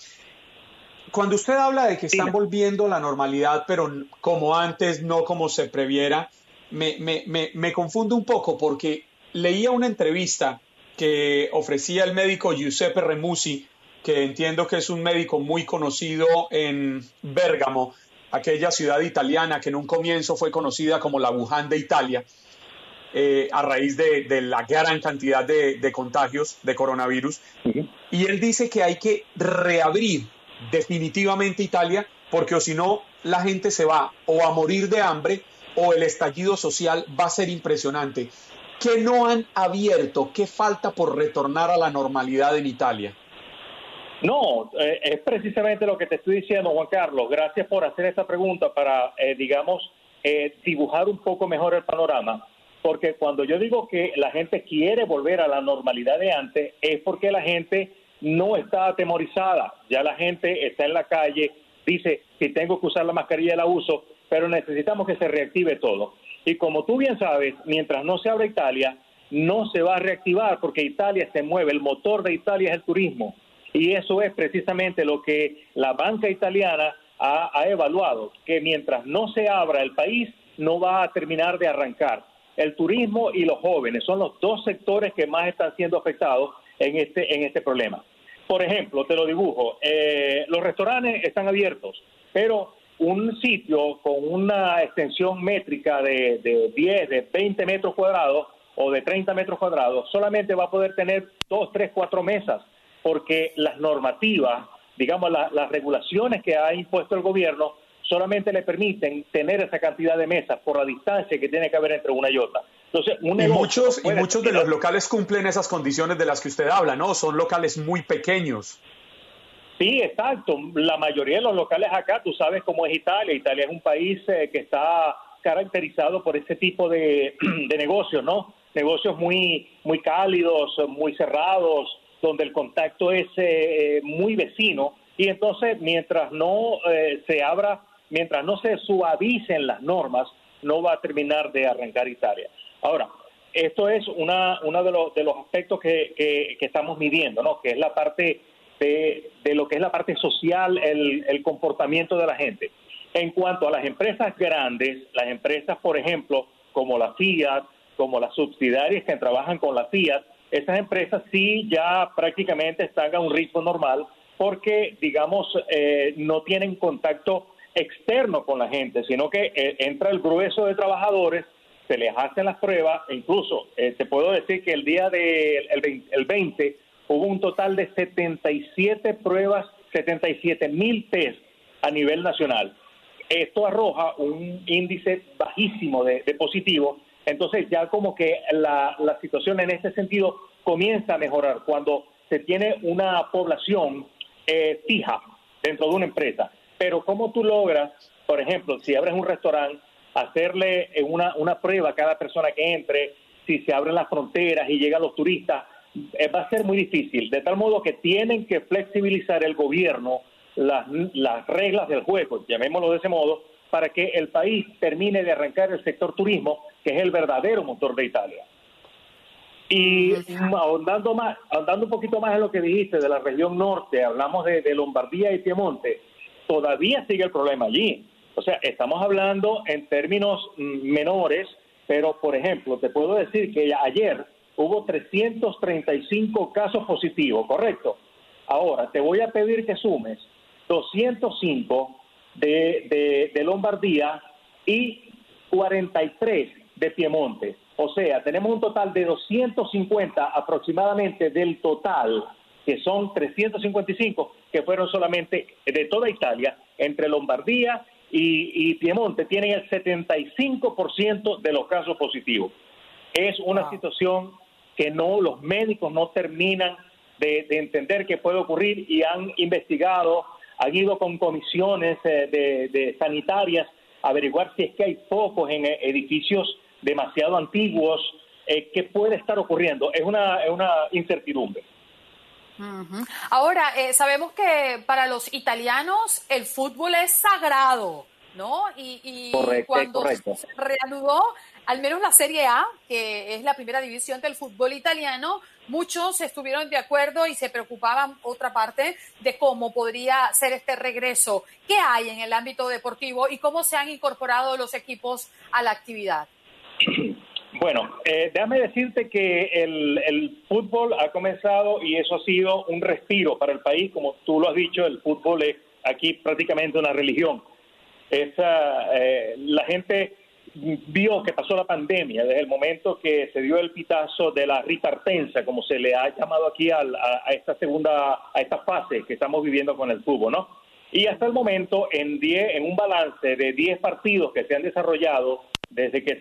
Cuando usted habla de que están volviendo a la normalidad, pero como antes, no como se previera, me, me, me, me confunde un poco porque leía una entrevista que ofrecía el médico Giuseppe Remusi, que entiendo que es un médico muy conocido en Bérgamo, aquella ciudad italiana que en un comienzo fue conocida como la Wuhan de Italia, eh, a raíz de, de la gran cantidad de, de contagios de coronavirus. Y él dice que hay que reabrir definitivamente Italia, porque o si no, la gente se va o a morir de hambre o el estallido social va a ser impresionante. ¿Qué no han abierto? ¿Qué falta por retornar a la normalidad en Italia? No, eh, es precisamente lo que te estoy diciendo, Juan Carlos. Gracias por hacer esta pregunta para, eh, digamos, eh, dibujar un poco mejor el panorama. Porque cuando yo digo que la gente quiere volver a la normalidad de antes, es porque la gente no está atemorizada. Ya la gente está en la calle, dice, si tengo que usar la mascarilla la uso, pero necesitamos que se reactive todo. Y como tú bien sabes, mientras no se abra Italia, no se va a reactivar porque Italia se mueve, el motor de Italia es el turismo. Y eso es precisamente lo que la banca italiana ha, ha evaluado, que mientras no se abra el país, no va a terminar de arrancar. El turismo y los jóvenes son los dos sectores que más están siendo afectados en este, en este problema. Por ejemplo, te lo dibujo, eh, los restaurantes están abiertos, pero un sitio con una extensión métrica de, de 10, de 20 metros cuadrados o de 30 metros cuadrados, solamente va a poder tener dos, tres, cuatro mesas, porque las normativas, digamos, la- las regulaciones que ha impuesto el gobierno solamente le permiten tener esa cantidad de mesas por la distancia que tiene que haber entre una y otra. Entonces, un Y muchos, y muchos de los locales cumplen esas condiciones de las que usted habla, ¿no? Son locales muy pequeños. Sí, exacto. La mayoría de los locales acá, tú sabes cómo es Italia. Italia es un país eh, que está caracterizado por ese tipo de, negocios, ¿no? Negocios muy, muy cálidos, muy cerrados, donde el contacto es eh, eh, muy vecino. Y entonces, mientras no eh, se abra, mientras no se suavicen las normas, no va a terminar de arrancar Italia. Ahora, esto es una, uno de los, de los aspectos que, que- que estamos midiendo, ¿no? Que es la parte de, lo que es la parte social, el, el comportamiento de la gente. En cuanto a las empresas grandes, las empresas, por ejemplo, como la Fiat, como las subsidiarias que trabajan con la Fiat, esas empresas sí ya prácticamente están a un ritmo normal porque, digamos, eh, no tienen contacto externo con la gente, sino que eh, entra el grueso de trabajadores, se les hacen las pruebas, e incluso eh, te puedo decir que el día del de, el 20 hubo un total de 77 pruebas, 77 mil test a nivel nacional. Esto arroja un índice bajísimo de, de positivo, entonces ya como que la, situación en este sentido comienza a mejorar cuando se tiene una población eh, fija dentro de una empresa. Pero ¿cómo tú logras, por ejemplo, si abres un restaurante, hacerle una, una prueba a cada persona que entre, si se abren las fronteras y llegan los turistas, va a ser muy difícil. De tal modo que tienen que flexibilizar el gobierno las, las reglas del juego, llamémoslo de ese modo, para que el país termine de arrancar el sector turismo, que es el verdadero motor de Italia. Y ahondando más, ahondando un poquito más en lo que dijiste de la región norte, hablamos de, de, Lombardía y Piemonte, todavía sigue el problema allí. O sea, estamos hablando en términos menores, pero por ejemplo, te puedo decir que ayer hubo 335 casos positivos, ¿correcto? Ahora, te voy a pedir que sumes 205 de, de, de Lombardía y 43 de Piemonte. O sea, tenemos un total de 250 aproximadamente del total, que son 355, que fueron solamente de toda Italia, entre Lombardía y, y Piemonte, tienen el 75% de los casos positivos. Es una wow. situación que no los médicos no terminan de, de, entender que puede ocurrir y han investigado, han ido con comisiones eh, de, sanitarias a averiguar si es que hay focos en edificios demasiado antiguos, eh, ¿qué puede estar ocurriendo? Es una, es una incertidumbre. Ahora, eh, sabemos que para los italianos el fútbol es sagrado, ¿no? Y, y correcto, cuando correcto. se reanudó, al menos la Serie A, que es la primera división del fútbol italiano, muchos estuvieron de acuerdo y se preocupaban, otra parte, de cómo podría ser este regreso. ¿Qué hay en el ámbito deportivo y cómo se han incorporado los equipos a la actividad? Bueno, eh, déjame decirte que el, el, fútbol ha comenzado y eso ha sido un respiro para el país. Como tú lo has dicho, el fútbol es aquí prácticamente una religión. Esa, eh, la gente vio que pasó la pandemia desde el momento que se dio el pitazo de la ripartenza, como se le ha llamado aquí a, a, esta segunda, a esta fase que estamos viviendo con el fútbol, ¿no? Y hasta el momento, en, diez, en un balance de 10 partidos que se han desarrollado desde que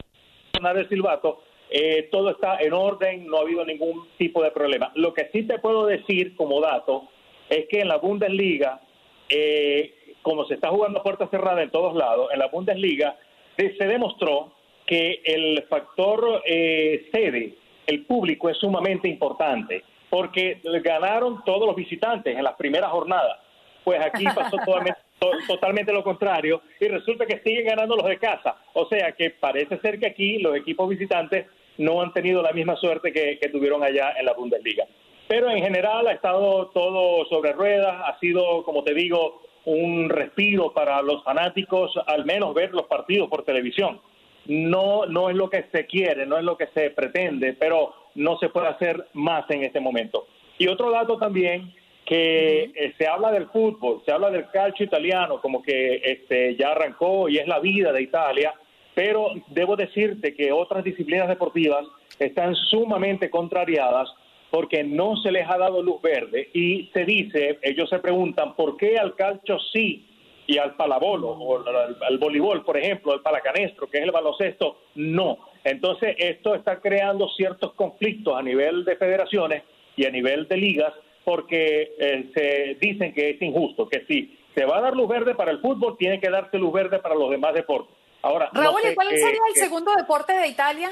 de silbato, eh, todo está en orden, no ha habido ningún tipo de problema. Lo que sí te puedo decir como dato es que en la Bundesliga, eh, como se está jugando a puerta cerrada en todos lados, en la Bundesliga se demostró que el factor eh, sede, el público, es sumamente importante, porque ganaron todos los visitantes en las primeras jornadas. Pues aquí pasó totalmente, totalmente lo contrario y resulta que siguen ganando los de casa. O sea que parece ser que aquí los equipos visitantes no han tenido la misma suerte que, que tuvieron allá en la Bundesliga. Pero en general ha estado todo sobre ruedas, ha sido, como te digo, un respiro para los fanáticos, al menos ver los partidos por televisión. No, no es lo que se quiere, no es lo que se pretende, pero no se puede hacer más en este momento. Y otro dato también que eh, se habla del fútbol, se habla del calcio italiano, como que este, ya arrancó y es la vida de Italia, pero debo decirte que otras disciplinas deportivas están sumamente contrariadas porque no se les ha dado luz verde y se dice, ellos se preguntan, ¿por qué al calcio sí y al palabolo o al, al voleibol, por ejemplo, al palacanestro, que es el baloncesto, no? Entonces, esto está creando ciertos conflictos a nivel de federaciones y a nivel de ligas porque eh, se dicen que es injusto, que si se va a dar luz verde para el fútbol, tiene que darse luz verde para los demás deportes. Ahora, Raúl, no sé ¿y cuál qué- sería el qué- segundo deporte de Italia?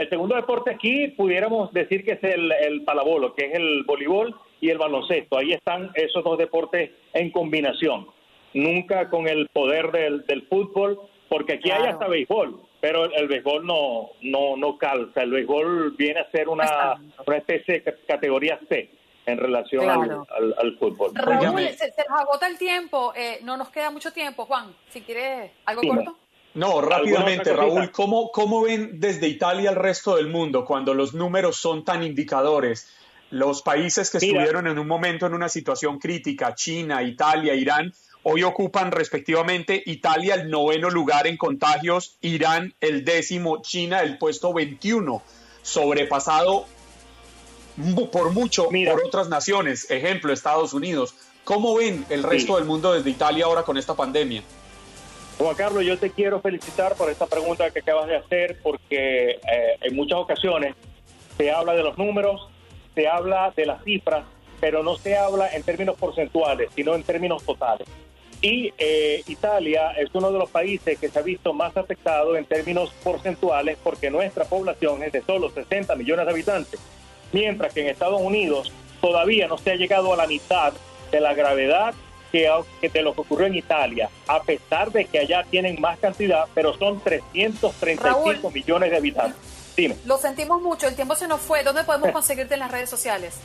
El segundo deporte aquí pudiéramos decir que es el, el palabolo, que es el voleibol y el baloncesto. Ahí están esos dos deportes en combinación. Nunca con el poder del, del fútbol, porque aquí hay hasta béisbol, pero el, el béisbol no, no, no calza. El béisbol viene a ser una, una especie de ca- categoría C. en relación Claro. al, al- al fútbol. Raúl, se, se nos agota el tiempo. eh, no nos queda mucho tiempo. Juan, si quieres algo Dime. corto. No, rápidamente? Raúl, ¿cómo, ¿cómo ven desde Italia el resto del mundo cuando los números son tan indicadores? Los países que Mira. estuvieron en un momento en una situación crítica, China, Italia, Irán, hoy ocupan respectivamente Italia el noveno lugar en contagios, Irán el décimo, China el puesto 21, sobrepasado por mucho por otras naciones, ejemplo Estados Unidos. ¿Cómo ven el resto Sí. del mundo desde Italia ahora con esta pandemia? Juan Carlos, yo te quiero felicitar por esta pregunta que acabas de hacer, porque eh, en muchas ocasiones se habla de los números, se habla de las cifras, pero no se habla en términos porcentuales, sino en términos totales. Y eh, Italia es uno de los países que se ha visto más afectado en términos porcentuales porque nuestra población es de solo 60 millones de habitantes, mientras que en Estados Unidos todavía no se ha llegado a la mitad de la gravedad que, que de lo que ocurrió en Italia, a pesar de que allá tienen más cantidad, pero son 335 Raúl. millones de habitantes. Dime. Lo sentimos mucho. El tiempo se nos fue. ¿Dónde podemos conseguirte en las redes sociales?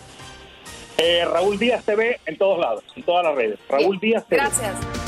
Eh, Raúl Díaz TV en todos lados, en todas las redes. Raúl Díaz TV. Gracias.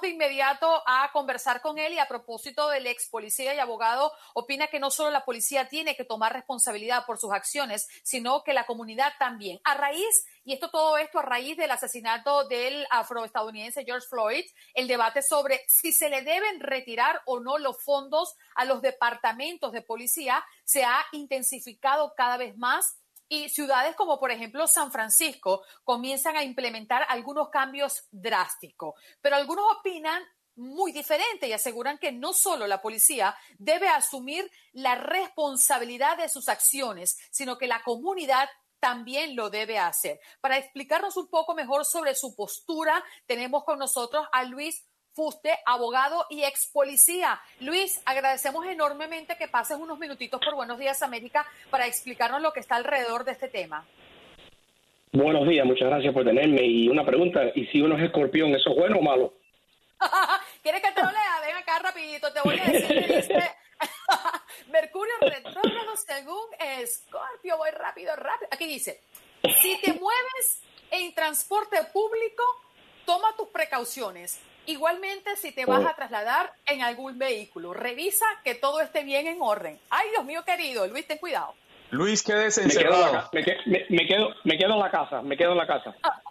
De inmediato a conversar con él y a propósito del ex policía y abogado, opina que no solo la policía tiene que tomar responsabilidad por sus acciones, sino que la comunidad también. A raíz, y esto todo esto a raíz del asesinato del afroestadounidense George Floyd, el debate sobre si se le deben retirar o no los fondos a los departamentos de policía se ha intensificado cada vez más y ciudades como por ejemplo San Francisco comienzan a implementar algunos cambios drásticos. Pero algunos opinan muy diferente y aseguran que no solo la policía debe asumir la responsabilidad de sus acciones, sino que la comunidad también lo debe hacer. Para explicarnos un poco mejor sobre su postura, tenemos con nosotros a Luis Fuste, abogado y ex policía. Luis, agradecemos enormemente que pases unos minutitos por Buenos Días América para explicarnos lo que está alrededor de este tema. Buenos días, muchas gracias por tenerme. Y una pregunta, ¿y si uno es escorpión, eso es bueno o malo? ¿Quieres que te lo lea? Ven acá rapidito, te voy a decir que dice Mercurio retrógrado según Escorpio, voy rápido, rápido. Aquí dice, si te mueves en transporte público, toma tus precauciones. Igualmente, si te vas a trasladar en algún vehículo, revisa que todo esté bien en orden. Ay, Dios mío querido, Luis, ten cuidado. Luis, quédese Me quedo, en la encerrado. me, que- me- me quedo, me quedo en la casa, me quedo en la casa.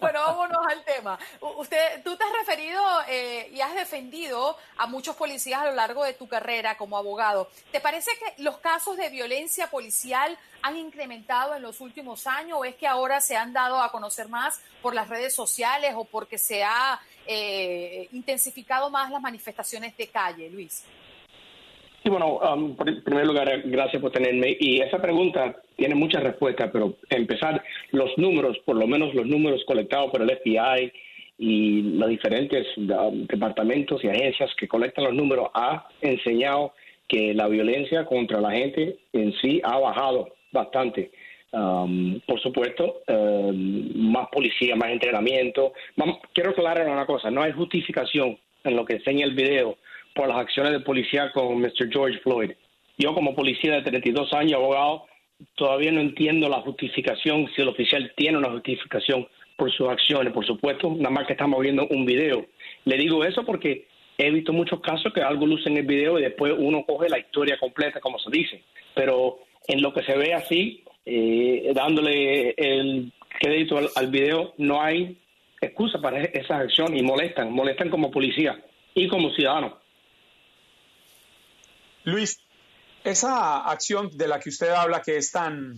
Bueno, vámonos al tema. Usted, tú te has referido eh, y has defendido a muchos policías a lo largo de tu carrera como abogado. ¿Te parece que los casos de violencia policial han incrementado en los últimos años o es que ahora se han dado a conocer más por las redes sociales o porque se ha eh, intensificado más las manifestaciones de calle, Luis? Sí, bueno, um, en primer lugar, eh, gracias por tenerme. Y esa pregunta tiene muchas respuestas, pero empezar los números, por lo menos los números colectados por el FBI y los diferentes um, departamentos y agencias que colectan los números, ha enseñado que la violencia contra la gente en sí ha bajado bastante. Um, por supuesto, um, más policía, más entrenamiento. Vamos- quiero aclarar una cosa, no hay justificación en lo que enseña el video por las acciones de policía con Mr. George Floyd. Yo como policía de 32 años, abogado, todavía no entiendo la justificación, si el oficial tiene una justificación por sus acciones. Por supuesto, nada más que estamos viendo un video. Le digo eso porque he visto muchos casos que algo luce en el video y después uno coge la historia completa, como se dice. Pero en lo que se ve así, eh, dándole el crédito al, al video, no hay excusa para esas acciones y molestan, molestan como policía y como ciudadano. Luis, esa acción de la que usted habla que es tan,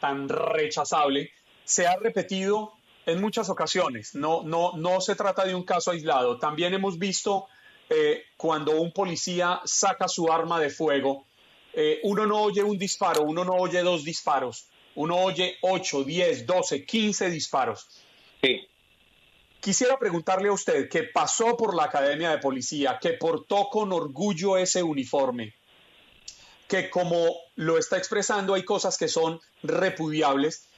tan rechazable, se ha repetido en muchas ocasiones. No, no, no se trata de un caso aislado. También hemos visto eh, cuando un policía saca su arma de fuego, eh, uno no oye un disparo, uno no oye dos disparos, uno oye 8, 10, 12, 15 disparos. Sí. Quisiera preguntarle a usted, que pasó por la Academia de Policía, que portó con orgullo ese uniforme, que como lo está expresando hay cosas que son repudiables.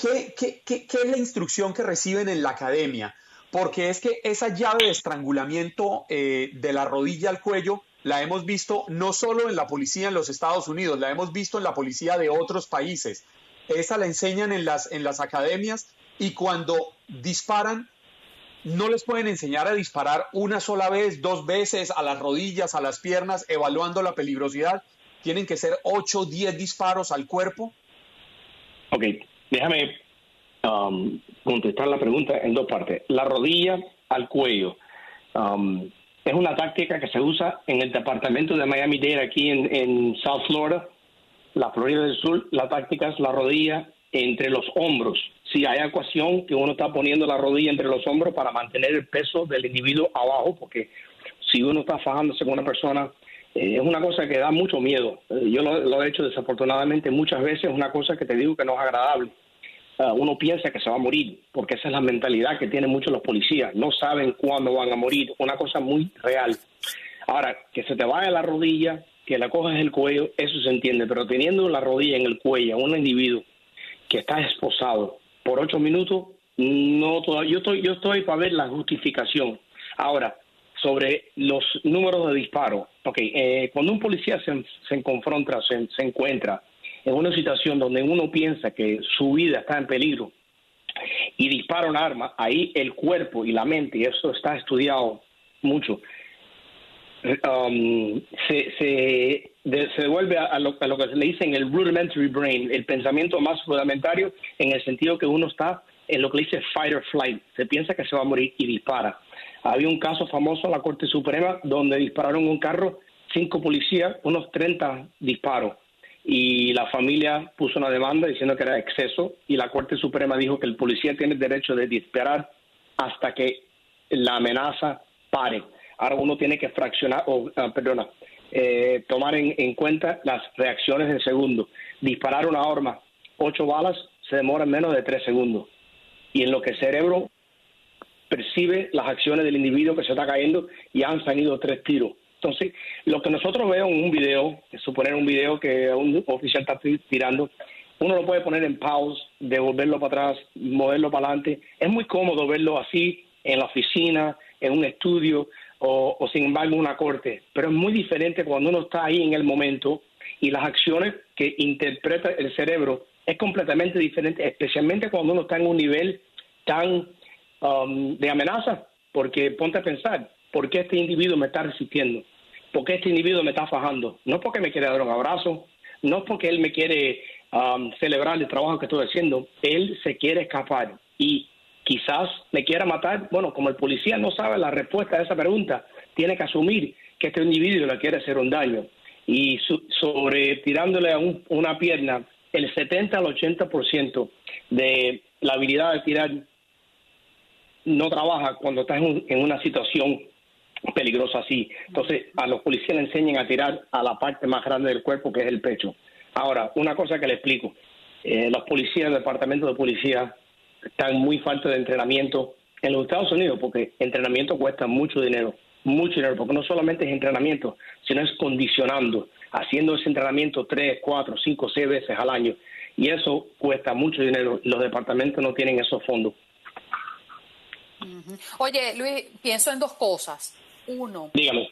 ¿qué, qué, qué, qué es la instrucción que reciben en la academia? Porque es que esa llave de estrangulamiento eh, de la rodilla al cuello la hemos visto no solo en la policía en los Estados Unidos, la hemos visto en la policía de otros países. Esa la enseñan en las, en las academias y cuando disparan, no les pueden enseñar a disparar una sola vez, dos veces, a las rodillas, a las piernas, evaluando la peligrosidad. Tienen que ser 8 o 10 disparos al cuerpo. Ok, déjame um, contestar la pregunta en dos partes. La rodilla al cuello. Um, es una táctica que se usa en el departamento de Miami-Dade, aquí en, South Florida, la Florida del Sur. La táctica es la rodilla entre los hombros. Si hay ecuación que uno está poniendo la rodilla entre los hombros para mantener el peso del individuo abajo, porque si uno está fajándose con una persona, eh, es una cosa que da mucho miedo. Eh, yo lo, lo, he hecho desafortunadamente muchas veces, es una cosa que te digo que no es agradable. Uh, uno piensa que se va a morir, porque esa es la mentalidad que tienen muchos los policías. No saben cuándo van a morir, una cosa muy real. Ahora, que se te vaya la rodilla, que la cojas el cuello, eso se entiende, pero teniendo la rodilla en el cuello a un individuo que está esposado por ocho minutos, no todavía, yo estoy, yo estoy para ver la justificación. Ahora, sobre los números de disparos, okay, eh, cuando un policía se, se confronta, se encuentra en una situación donde uno piensa que su vida está en peligro y dispara un arma, ahí el cuerpo y la mente, y eso está estudiado mucho, um, se, se, de, se, devuelve a lo, a lo, que le dicen el rudimentary brain, el pensamiento más rudimentario, en el sentido que uno está en lo que le dice fight or flight, se piensa que se va a morir y dispara. Había un caso famoso en la Corte Suprema donde dispararon un carro, cinco policías, unos 30 disparos. Y la familia puso una demanda diciendo que era exceso y la Corte Suprema dijo que el policía tiene el derecho de disparar hasta que la amenaza pare. Ahora uno tiene que fraccionar, o uh, perdona, eh, tomar en, en, cuenta las reacciones de segundo. Disparar una arma, ocho balas, se demora menos de tres segundos. Y en lo que el cerebro percibe las acciones del individuo que se está cayendo, ya han salido tres tiros. Entonces, lo que nosotros vemos en un video, suponer un video que un oficial está tirando, uno lo puede poner en pause, devolverlo para atrás, moverlo para adelante. Es muy cómodo verlo así en la oficina, en un estudio o, sin embargo una corte, pero es muy diferente cuando uno está ahí en el momento y las acciones que interpreta el cerebro es completamente diferente, especialmente cuando uno está en un nivel tan um, de amenaza, porque ponte a pensar, ¿por qué este individuo me está resistiendo? ¿Por qué este individuo me está fajando? No porque me quiere dar un abrazo, no porque él me quiere um, celebrar el trabajo que estoy haciendo, él se quiere escapar y quizás me quiera matar. Bueno, como el policía no sabe la respuesta a esa pregunta, tiene que asumir que este individuo le quiere hacer un daño. Y sobre tirándole a un, una pierna, el 70 al 80% de la habilidad de tirar no trabaja cuando estás en, una situación peligrosa así. Entonces, a los policías le enseñan a tirar a la parte más grande del cuerpo, que es el pecho. Ahora, una cosa que le explico. Eh, los policías, el departamento de policía, están muy falta de entrenamiento en los Estados Unidos, porque entrenamiento cuesta mucho dinero, mucho dinero, porque no solamente es entrenamiento, sino es condicionando, haciendo ese entrenamiento tres, cuatro, cinco, seis veces al año. Y eso cuesta mucho dinero. Los departamentos no tienen esos fondos. Oye, Luis, pienso en dos cosas. Uno, dígame.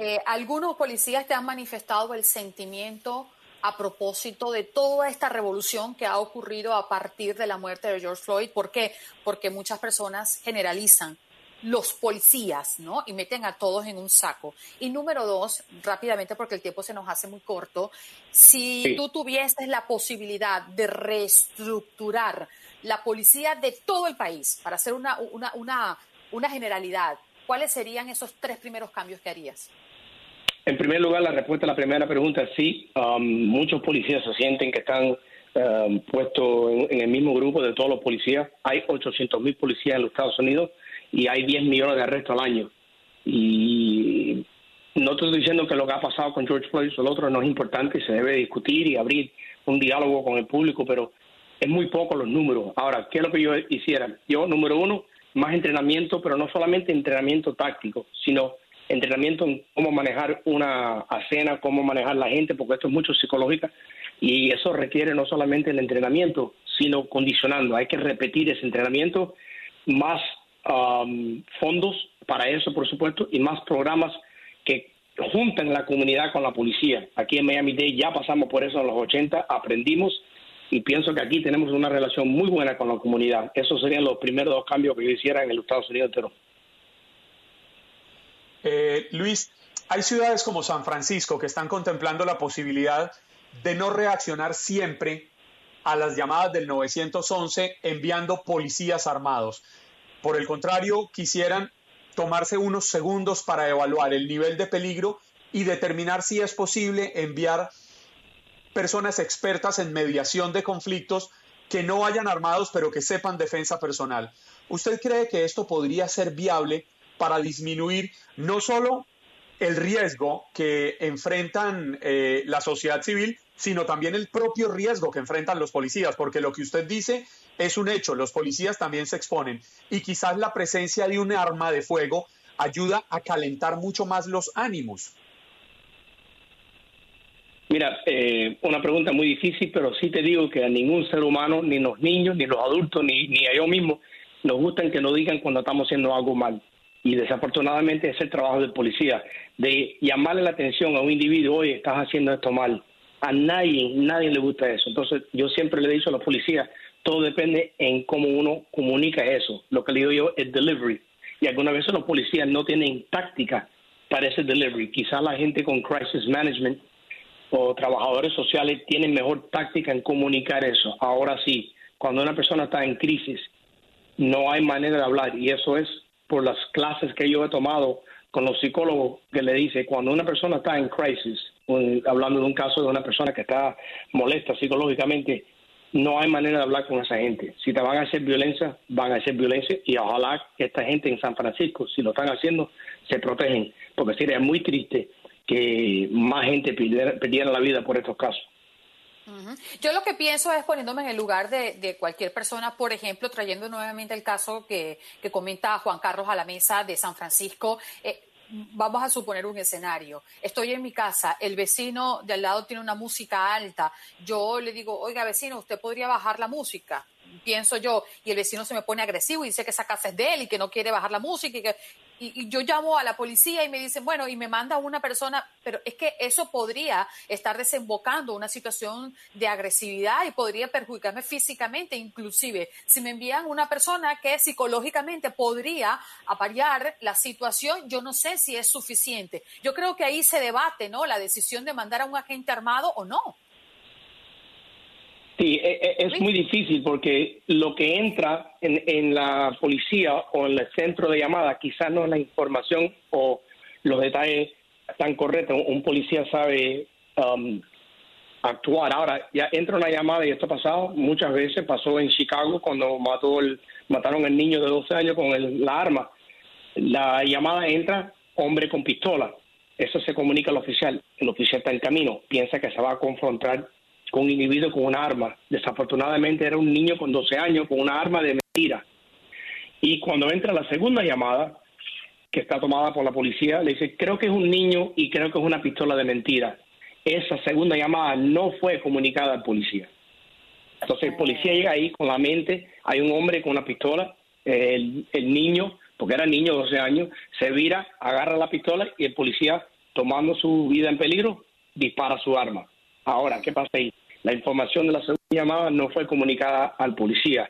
Eh, algunos policías te han manifestado el sentimiento a propósito de toda esta revolución que ha ocurrido a partir de la muerte de George Floyd. ¿Por qué? Porque muchas personas generalizan los policías, ¿no? Y meten a todos en un saco. Y número dos, rápidamente porque el tiempo se nos hace muy corto, si sí. tú tuvieses la posibilidad de reestructurar la policía de todo el país para hacer una, una, una, una generalidad, ¿cuáles serían esos tres primeros cambios que harías? En primer lugar, la respuesta a la primera pregunta es sí. Um, muchos policías se sienten que están um, puestos en, el mismo grupo de todos los policías. Hay 800 mil policías en los Estados Unidos y hay 10 millones de arrestos al año. Y no estoy diciendo que lo que ha pasado con George Floyd o el otro no es importante y se debe discutir y abrir un diálogo con el público, pero es muy poco los números. Ahora, ¿qué es lo que yo hiciera? Yo, número uno, más entrenamiento, pero no solamente entrenamiento táctico, sino entrenamiento en cómo manejar una escena, cómo manejar la gente, porque esto es mucho psicológica y eso requiere no solamente el entrenamiento, sino condicionando. Hay que repetir ese entrenamiento, más um, fondos para eso, por supuesto, y más programas que juntan la comunidad con la policía. Aquí en Miami-Dade ya pasamos por eso en los 80, aprendimos y pienso que aquí tenemos una relación muy buena con la comunidad. Esos serían los primeros dos cambios que yo hiciera en el Estados Unidos entero. Eh, Luis, hay ciudades como San Francisco que están contemplando la posibilidad de no reaccionar siempre a las llamadas del 911 enviando policías armados. Por el contrario, quisieran tomarse unos segundos para evaluar el nivel de peligro y determinar si es posible enviar personas expertas en mediación de conflictos que no vayan armados pero que sepan defensa personal. ¿Usted cree que esto podría ser viable para disminuir no solo el riesgo que enfrentan eh, la sociedad civil, sino también el propio riesgo que enfrentan los policías, porque lo que usted dice es un hecho, los policías también se exponen y quizás la presencia de un arma de fuego ayuda a calentar mucho más los ánimos. Mira, eh, una pregunta muy difícil, pero sí te digo que a ningún ser humano, ni los niños, ni los adultos, ni, ni a yo mismo, nos gustan que nos digan cuando estamos haciendo algo mal y desafortunadamente es el trabajo del policía, de llamarle la atención a un individuo, oye, estás haciendo esto mal. A nadie, nadie le gusta eso. Entonces, yo siempre le he dicho a los policías, todo depende en cómo uno comunica eso. Lo que le digo yo es delivery. Y algunas veces los policías no tienen táctica para ese delivery. Quizás la gente con crisis management o trabajadores sociales tienen mejor táctica en comunicar eso. Ahora sí, cuando una persona está en crisis, no hay manera de hablar y eso es por las clases que yo he tomado con los psicólogos que le dice cuando una persona está en crisis, hablando de un caso de una persona que está molesta psicológicamente, no hay manera de hablar con esa gente. Si te van a hacer violencia, van a hacer violencia y ojalá que esta gente en San Francisco, si lo están haciendo, se protegen, porque sería muy triste que más gente perdiera la vida por estos casos. Yo lo que pienso es poniéndome en el lugar de, cualquier persona, por ejemplo, trayendo nuevamente el caso que, comenta Juan Carlos a la mesa de San Francisco. Eh, vamos a suponer un escenario. Estoy en mi casa, el vecino de al lado tiene una música alta. Yo le digo, oiga, vecino, usted podría bajar la música pienso yo, y el vecino se me pone agresivo y dice que esa casa es de él y que no quiere bajar la música y que y, yo llamo a la policía y me dicen, bueno, y me manda una persona, pero es que eso podría estar desembocando una situación de agresividad y podría perjudicarme físicamente, inclusive si me envían una persona que psicológicamente podría aparear la situación, yo no sé si es suficiente. Yo creo que ahí se debate, ¿no? La decisión de mandar a un agente armado o no. Sí, e, e, es muy difícil porque lo que entra en, la policía o en el centro de llamada quizás no es la información o los detalles tan correctos. Un policía sabe um, actuar. Ahora, ya entra una llamada y esto ha pasado muchas veces. Pasó en Chicago cuando mató el, mataron al niño de 12 años con la arma. La llamada entra hombre con pistola. Eso se comunica al oficial. El oficial está en camino. Piensa que se va a confrontar con un individuo con una arma. Desafortunadamente era un niño con 12 años con una arma de mentira. Y cuando entra la segunda llamada, que está tomada por la policía, le dice, creo que es un niño y creo que es una pistola de mentira. Esa segunda llamada no fue comunicada al policía. Entonces el policía llega ahí con la mente, hay un hombre con una pistola, el, el niño, porque era niño de 12 años, se vira, agarra la pistola y el policía, tomando su vida en peligro, dispara su arma. Ahora, ¿qué pasa ahí? La información de la segunda llamada no fue comunicada al policía.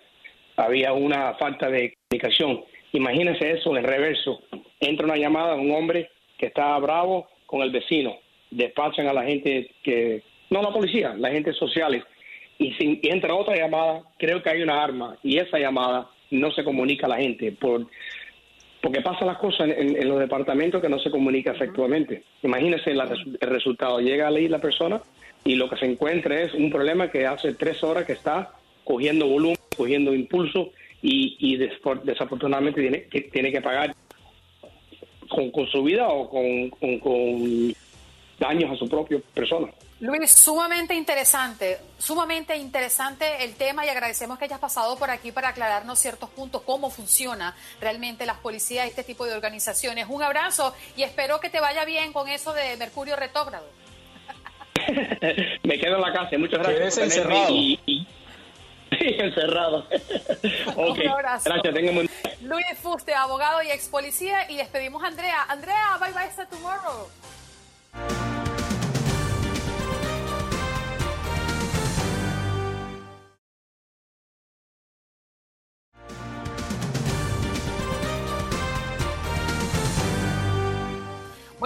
Había una falta de comunicación. Imagínense eso en reverso. Entra una llamada de un hombre que está bravo con el vecino. Despachan a la gente que, no la policía, la gente sociales. Y si entra otra llamada, creo que hay una arma. Y esa llamada no se comunica a la gente por porque pasan las cosas en, los departamentos que no se comunica efectivamente. Imagínense el resultado. Llega a leer la persona y lo que se encuentra es un problema que hace tres horas que está cogiendo volumen, cogiendo impulso y, desafortunadamente tiene que, tiene que pagar con, su vida o con, con daños a su propia persona. Luis, sumamente interesante, sumamente interesante el tema y agradecemos que hayas pasado por aquí para aclararnos ciertos puntos, cómo funciona realmente las policías y este tipo de organizaciones. Un abrazo y espero que te vaya bien con eso de Mercurio Retógrado. me quedo en la casa. Muchas gracias. encerrado. encerrado. ok, Un abrazo. gracias, buen Luis Fuste, abogado y ex policía, y despedimos a Andrea. Andrea, bye bye hasta tomorrow.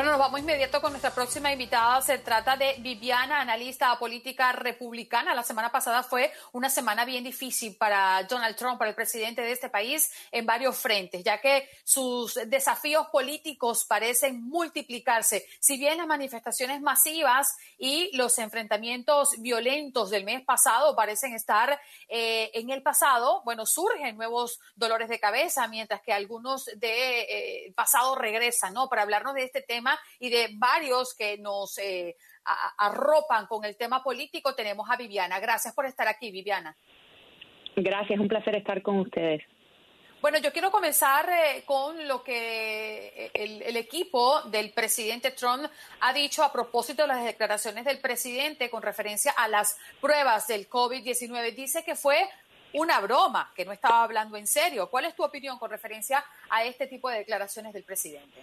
Bueno, nos vamos inmediato con nuestra próxima invitada. Se trata de Viviana, analista política republicana. La semana pasada fue una semana bien difícil para Donald Trump, para el presidente de este país, en varios frentes, ya que sus desafíos políticos parecen multiplicarse. Si bien las manifestaciones masivas y los enfrentamientos violentos del mes pasado parecen estar eh, en el pasado, bueno, surgen nuevos dolores de cabeza, mientras que algunos de, eh, pasado regresan, ¿no? Para hablarnos de este tema y de varios que nos eh, arropan con el tema político, tenemos a Viviana. Gracias por estar aquí, Viviana. Gracias, un placer estar con ustedes. Bueno, yo quiero comenzar eh, con lo que el, el, equipo del presidente Trump ha dicho a propósito de las declaraciones del presidente con referencia a las pruebas del COVID-19. Dice que fue una broma, que no estaba hablando en serio. ¿Cuál es tu opinión con referencia a este tipo de declaraciones del presidente?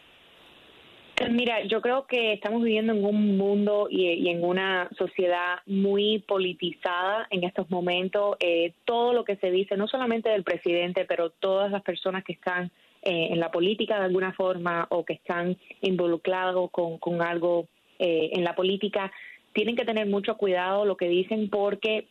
Mira, yo creo que estamos viviendo en un mundo y, en una sociedad muy politizada en estos momentos. Eh, todo lo que se dice, no solamente del presidente, pero todas las personas que están eh, en la política de alguna forma o que están involucrados con, algo eh, en la política, tienen que tener mucho cuidado lo que dicen porque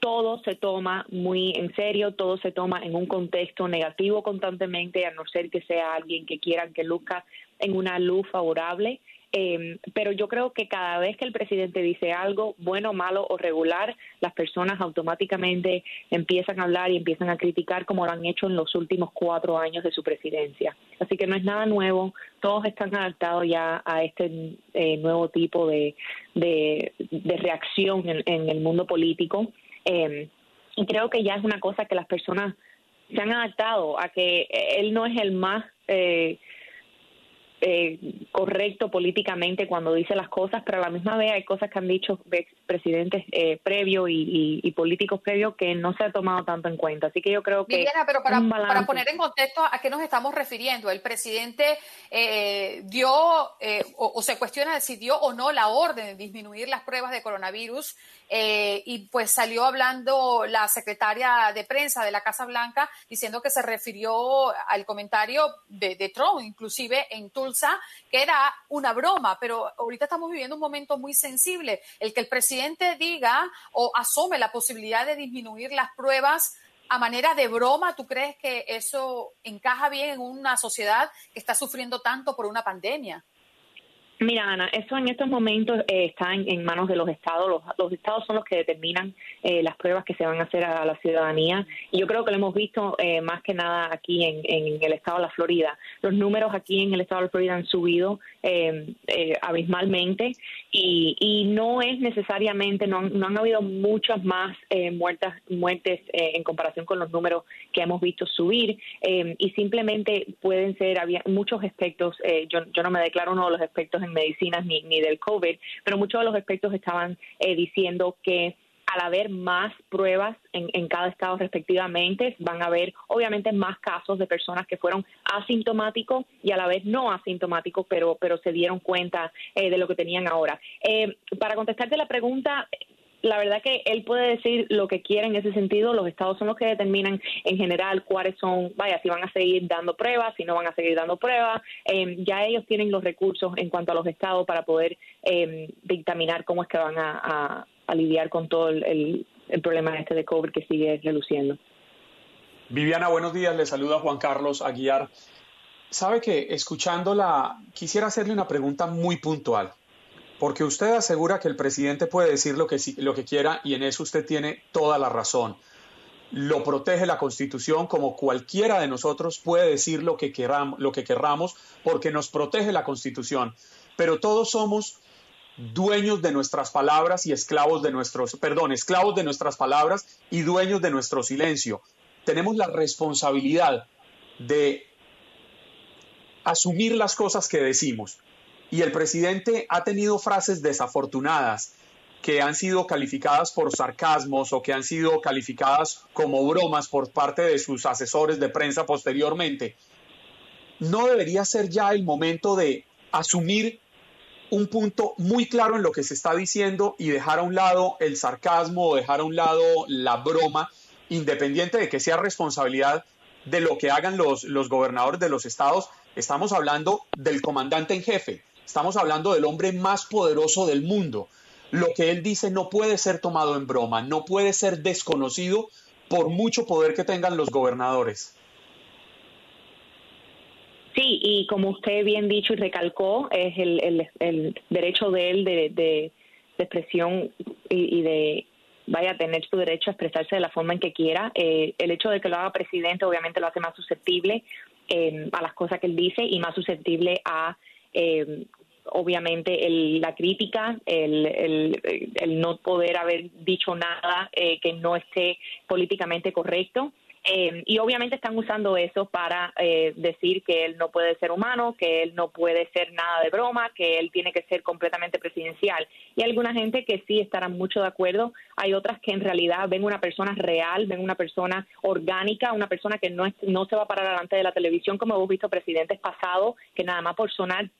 todo se toma muy en serio, todo se toma en un contexto negativo constantemente, a no ser que sea alguien que quieran que luzca en una luz favorable. Eh, pero yo creo que cada vez que el presidente dice algo, bueno, malo o regular, las personas automáticamente empiezan a hablar y empiezan a criticar como lo han hecho en los últimos cuatro años de su presidencia. Así que no es nada nuevo, todos están adaptados ya a este eh, nuevo tipo de, de, reacción en, en el mundo político. Eh, y creo que ya es una cosa que las personas se han adaptado a que él no es el más eh, eh, correcto políticamente cuando dice las cosas, pero a la misma vez hay cosas que han dicho presidentes eh, previos y, y, y, políticos previos que no se ha tomado tanto en cuenta. Así que yo creo que... Viviana, pero para, para poner en contexto a qué nos estamos refiriendo, el presidente eh, dio eh, o, o, se cuestiona si dio o no la orden de disminuir las pruebas de coronavirus eh, y pues salió hablando la secretaria de prensa de la Casa Blanca diciendo que se refirió al comentario de, de Trump, inclusive en Tulsa que era una broma, pero ahorita estamos viviendo un momento muy sensible. El que el presidente diga o asome la posibilidad de disminuir las pruebas a manera de broma, ¿tú crees que eso encaja bien en una sociedad que está sufriendo tanto por una pandemia? Mira, Ana, eso en estos momentos eh, está en, en, manos de los estados. Los, estados son los que determinan eh, las pruebas que se van a hacer a, la ciudadanía. Y yo creo que lo hemos visto eh, más que nada aquí en, el estado de la Florida. Los números aquí en el estado de la Florida han subido eh, abismalmente y, no es necesariamente, no han, habido muchas más muertas, muertes en comparación con los números que hemos visto subir. y simplemente pueden ser, había muchos aspectos, yo, yo no me declaro uno de los aspectos en medicinas ni, ni del COVID, pero muchos de los expertos estaban eh, diciendo que al haber más pruebas en, en, cada estado respectivamente, van a haber obviamente más casos de personas que fueron asintomáticos y a la vez no asintomáticos, pero, pero se dieron cuenta eh, de lo que tenían ahora. Eh, para contestarte la pregunta, la verdad que él puede decir lo que quiera en ese sentido. Los estados son los que determinan en general cuáles son, vaya, si van a seguir dando pruebas, si no van a seguir dando pruebas. Eh, ya ellos tienen los recursos en cuanto a los estados para poder eh, dictaminar cómo es que van a, a, lidiar con todo el, problema este de COVID que sigue reluciendo. Viviana, buenos días. Le saluda Juan Carlos Aguiar. Sabe que escuchándola, quisiera hacerle una pregunta muy puntual porque usted asegura que el presidente puede decir lo que, lo que quiera y en eso usted tiene toda la razón. Lo protege la Constitución como cualquiera de nosotros puede decir lo que, queramos, lo que querramos porque nos protege la Constitución. Pero todos somos dueños de nuestras palabras y esclavos de nuestros, perdón, esclavos de nuestras palabras y dueños de nuestro silencio. Tenemos la responsabilidad de asumir las cosas que decimos y el presidente ha tenido frases desafortunadas que han sido calificadas por sarcasmos o que han sido calificadas como bromas por parte de sus asesores de prensa posteriormente, ¿no debería ser ya el momento de asumir un punto muy claro en lo que se está diciendo y dejar a un lado el sarcasmo o dejar a un lado la broma, independiente de que sea responsabilidad de lo que hagan los, los gobernadores de los estados? Estamos hablando del comandante en jefe, estamos hablando del hombre más poderoso del mundo lo que él dice no puede ser tomado en broma, no puede ser desconocido por mucho poder que tengan los gobernadores. Sí, y como usted bien dicho y recalcó, es el, el, derecho de él de, de, expresión y, de vaya a tener su derecho a expresarse de la forma en que quiera. Eh, el hecho de que lo haga presidente obviamente lo hace más susceptible eh, a las cosas que él dice y más susceptible a eh, obviamente el, la crítica, el, no poder haber dicho nada eh, que no esté políticamente correcto. Eh, y obviamente están usando eso para eh, decir que él no puede ser humano, que él no puede ser nada de broma, que él tiene que ser completamente presidencial. Y hay alguna gente que sí estará mucho de acuerdo, hay otras que en realidad ven una persona real, ven una persona orgánica, una persona que no, no se va a parar delante de la televisión como hemos visto presidentes pasados, que nada más por sonar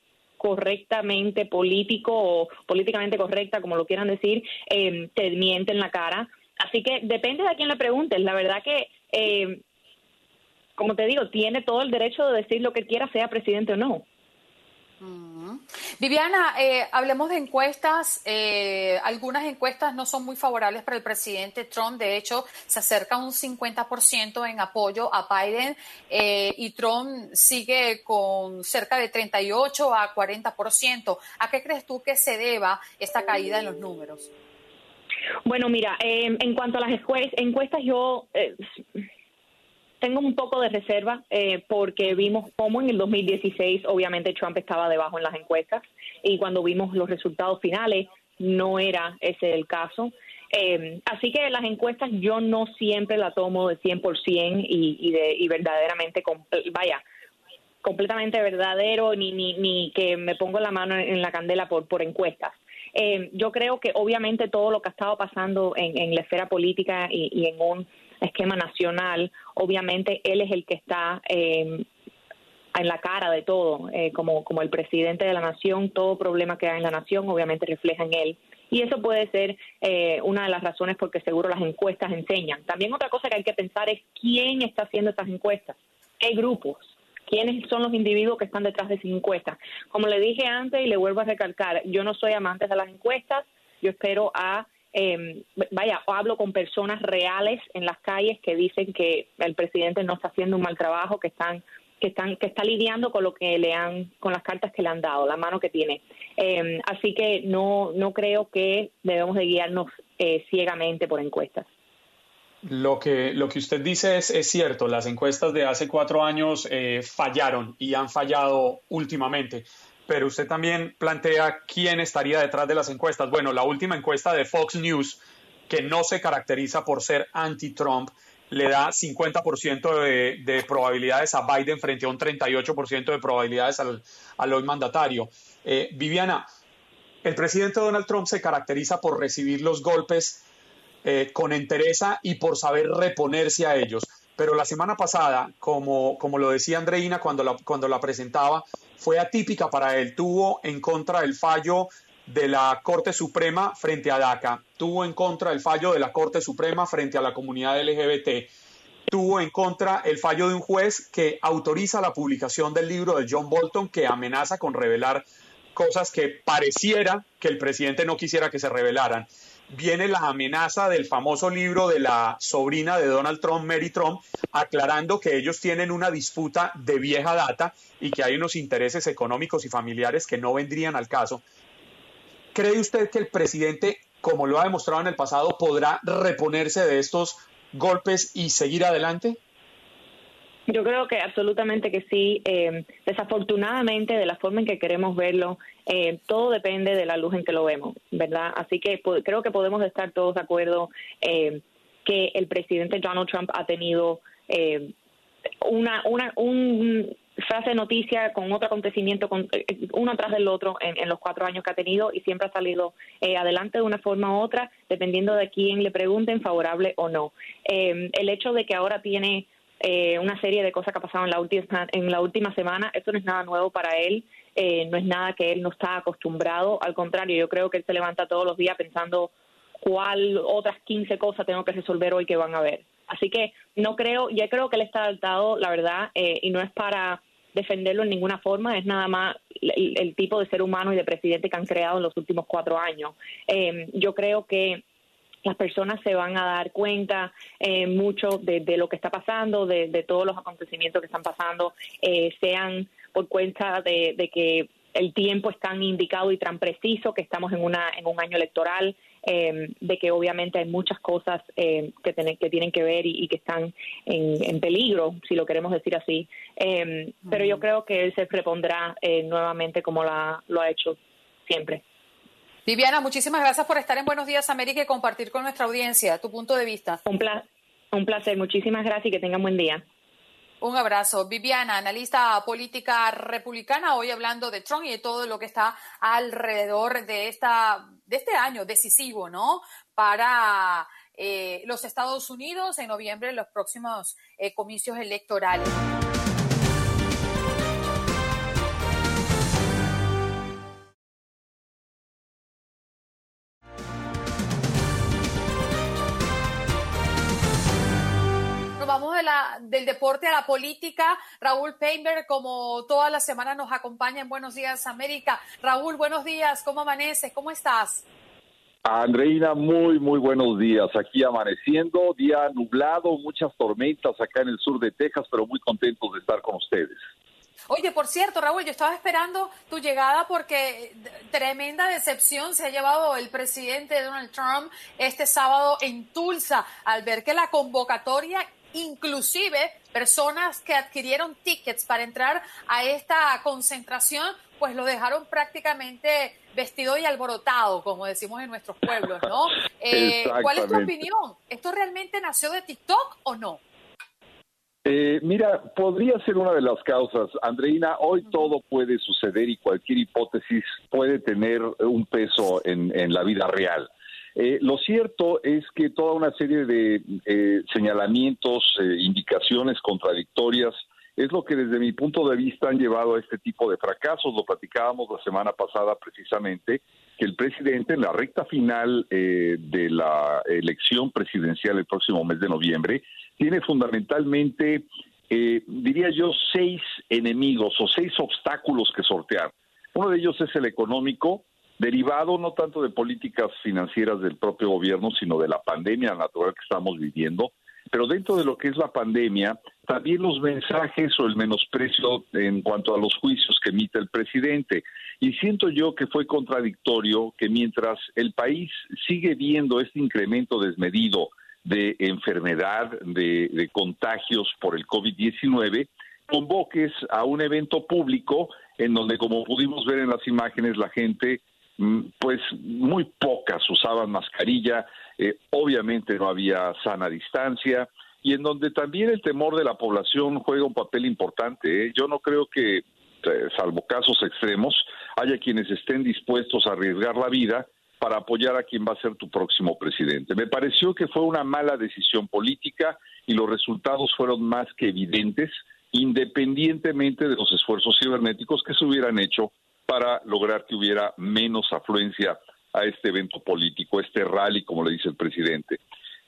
correctamente político o políticamente correcta, como lo quieran decir, eh, te mienten la cara. Así que depende de a quién le preguntes. La verdad que, eh, como te digo, tiene todo el derecho de decir lo que quiera, sea presidente o no. Viviana, eh, hablemos de encuestas. Eh, algunas encuestas no son muy favorables para el presidente Trump. De hecho, se acerca un 50% en apoyo a Biden eh, y Trump sigue con cerca de 38 a 40%. ¿A qué crees tú que se deba esta caída en los números? Bueno, mira, en cuanto a las encuestas, yo tengo un poco de reserva eh, porque vimos cómo en el 2016 obviamente Trump estaba debajo en las encuestas y cuando vimos los resultados finales no era ese el caso. Eh, así que las encuestas yo no siempre la tomo de 100% y, y, de, y verdaderamente, vaya, completamente verdadero ni, ni, ni que me pongo la mano en la candela por, por encuestas. Eh, yo creo que obviamente todo lo que ha estado pasando en, en la esfera política y, y en un esquema nacional, obviamente él es el que está eh, en la cara de todo, eh, como, como el presidente de la nación, todo problema que hay en la nación obviamente refleja en él. Y eso puede ser eh, una de las razones porque seguro las encuestas enseñan. También otra cosa que hay que pensar es quién está haciendo estas encuestas, qué grupos, quiénes son los individuos que están detrás de esas encuestas. Como le dije antes y le vuelvo a recalcar, yo no soy amante de las encuestas, yo espero a eh, vaya, hablo con personas reales en las calles que dicen que el presidente no está haciendo un mal trabajo, que están que están que está lidiando con lo que le han con las cartas que le han dado, la mano que tiene. Eh, así que no no creo que debemos de guiarnos eh, ciegamente por encuestas. Lo que, lo que usted dice es, es cierto, las encuestas de hace cuatro años eh, fallaron y han fallado últimamente pero usted también plantea quién estaría detrás de las encuestas. Bueno, la última encuesta de Fox News, que no se caracteriza por ser anti-Trump, le da 50% de, de, probabilidades a Biden frente a un 38% de probabilidades al, al hoy mandatario. Eh, Viviana, el presidente Donald Trump se caracteriza por recibir los golpes eh, con entereza y por saber reponerse a ellos. Pero la semana pasada, como, como lo decía Andreina cuando la, cuando la presentaba, fue atípica para él. Tuvo en contra el fallo de la Corte Suprema frente a DACA, tuvo en contra el fallo de la Corte Suprema frente a la comunidad LGBT, tuvo en contra el fallo de un juez que autoriza la publicación del libro de John Bolton que amenaza con revelar cosas que pareciera que el presidente no quisiera que se revelaran viene la amenaza del famoso libro de la sobrina de Donald Trump, Mary Trump, aclarando que ellos tienen una disputa de vieja data y que hay unos intereses económicos y familiares que no vendrían al caso. ¿Cree usted que el presidente, como lo ha demostrado en el pasado, podrá reponerse de estos golpes y seguir adelante? Yo creo que absolutamente que sí. Eh, desafortunadamente, de la forma en que queremos verlo, eh, todo depende de la luz en que lo vemos, ¿verdad? Así que creo que podemos estar todos de acuerdo eh, que el presidente Donald Trump ha tenido una, una, un, frase de noticia con otro acontecimiento, con, eh, uno tras del otro en, en, los cuatro años que ha tenido y siempre ha salido eh, adelante de una forma u otra, dependiendo de quién le pregunten, favorable o no. Eh, el hecho de que ahora tiene eh, una serie de cosas que ha pasado en la última, en la última semana, esto no es nada nuevo para él, eh, no es nada que él no está acostumbrado, al contrario, yo creo que él se levanta todos los días pensando cuál otras 15 cosas tengo que resolver hoy que van a ver. Así que no creo, ya creo que él está adaptado, la verdad, eh, y no es para defenderlo en ninguna forma, es nada más el, el, tipo de ser humano y de presidente que han creado en los últimos cuatro años. Eh, yo creo que las personas se van a dar cuenta eh, mucho de, de, lo que está pasando, de, de, todos los acontecimientos que están pasando, eh, sean por cuenta de, de, que el tiempo es tan indicado y tan preciso, que estamos en, una, en un año electoral, eh, de que obviamente hay muchas cosas eh, que, tienen que ver y, y que están en, en, peligro, si lo queremos decir así. Pero yo creo que él se repondrá eh, nuevamente como la, lo ha hecho siempre. Viviana, muchísimas gracias por estar en Buenos Días América y compartir con nuestra audiencia tu punto de vista. Un, pla un placer, muchísimas gracias y que tengan buen día. Un abrazo. Viviana, analista política republicana, hoy hablando de Trump y de todo lo que está alrededor de, esta, de este año decisivo, ¿no? Para eh, los Estados Unidos en noviembre, los próximos eh, comicios electorales. Vamos de la, del deporte a la política. Raúl Painberg, como todas las semanas, nos acompaña en Buenos Días América. Raúl, buenos días. ¿Cómo amaneces? ¿Cómo estás? Andreina, muy, muy buenos días. Aquí amaneciendo, día nublado, muchas tormentas acá en el sur de Texas, pero muy contentos de estar con ustedes. Oye, por cierto, Raúl, yo estaba esperando tu llegada porque tremenda decepción se ha llevado el presidente Donald Trump este sábado en Tulsa al ver que la convocatoria inclusive personas que adquirieron tickets para entrar a esta concentración, pues lo dejaron prácticamente vestido y alborotado, como decimos en nuestros pueblos, ¿no? Eh, ¿Cuál es tu opinión? ¿Esto realmente nació de TikTok o no? Eh, mira, podría ser una de las causas. Andreina, hoy uh -huh. todo puede suceder y cualquier hipótesis puede tener un peso en, en la vida real. Eh, lo cierto es que toda una serie de eh, señalamientos, eh, indicaciones contradictorias, es lo que desde mi punto de vista han llevado a este tipo de fracasos. Lo platicábamos la semana pasada precisamente, que el presidente en la recta final eh, de la elección presidencial el próximo mes de noviembre tiene fundamentalmente, eh, diría yo, seis enemigos o seis obstáculos que sortear. Uno de ellos es el económico, derivado no tanto de políticas financieras del propio gobierno, sino de la pandemia natural que estamos viviendo. Pero dentro de lo que es la pandemia, también los mensajes o el menosprecio en cuanto a los juicios que emite el presidente. Y siento yo que fue contradictorio que mientras el país sigue viendo este incremento desmedido de enfermedad, de, contagios por el COVID-19, convoques a un evento público en donde, como pudimos ver en las imágenes, la gente pues muy pocas usaban mascarilla, eh, obviamente no había sana distancia y en donde también el temor de la población juega un papel importante. ¿eh? Yo no creo que, eh, salvo casos extremos, haya quienes estén dispuestos a arriesgar la vida para apoyar a quien va a ser tu próximo presidente. Me pareció que fue una mala decisión política y los resultados fueron más que evidentes, independientemente de los esfuerzos cibernéticos que se hubieran hecho para lograr que hubiera menos afluencia a este evento político, este rally, como le dice el presidente.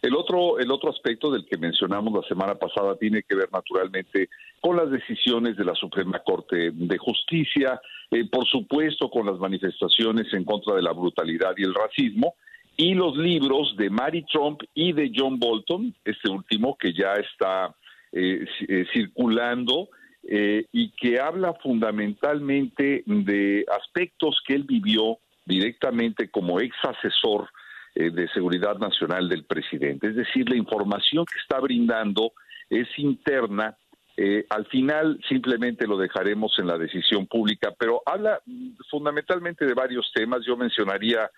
El otro, el otro aspecto del que mencionamos la semana pasada tiene que ver naturalmente con las decisiones de la Suprema Corte de Justicia, eh, por supuesto con las manifestaciones en contra de la brutalidad y el racismo, y los libros de Mary Trump y de John Bolton, este último que ya está eh, eh, circulando eh, y que habla fundamentalmente de aspectos que él vivió directamente como ex asesor eh, de seguridad nacional del presidente. Es decir, la información que está brindando es interna. Eh, al final simplemente lo dejaremos en la decisión pública, pero habla fundamentalmente de varios temas. Yo mencionaría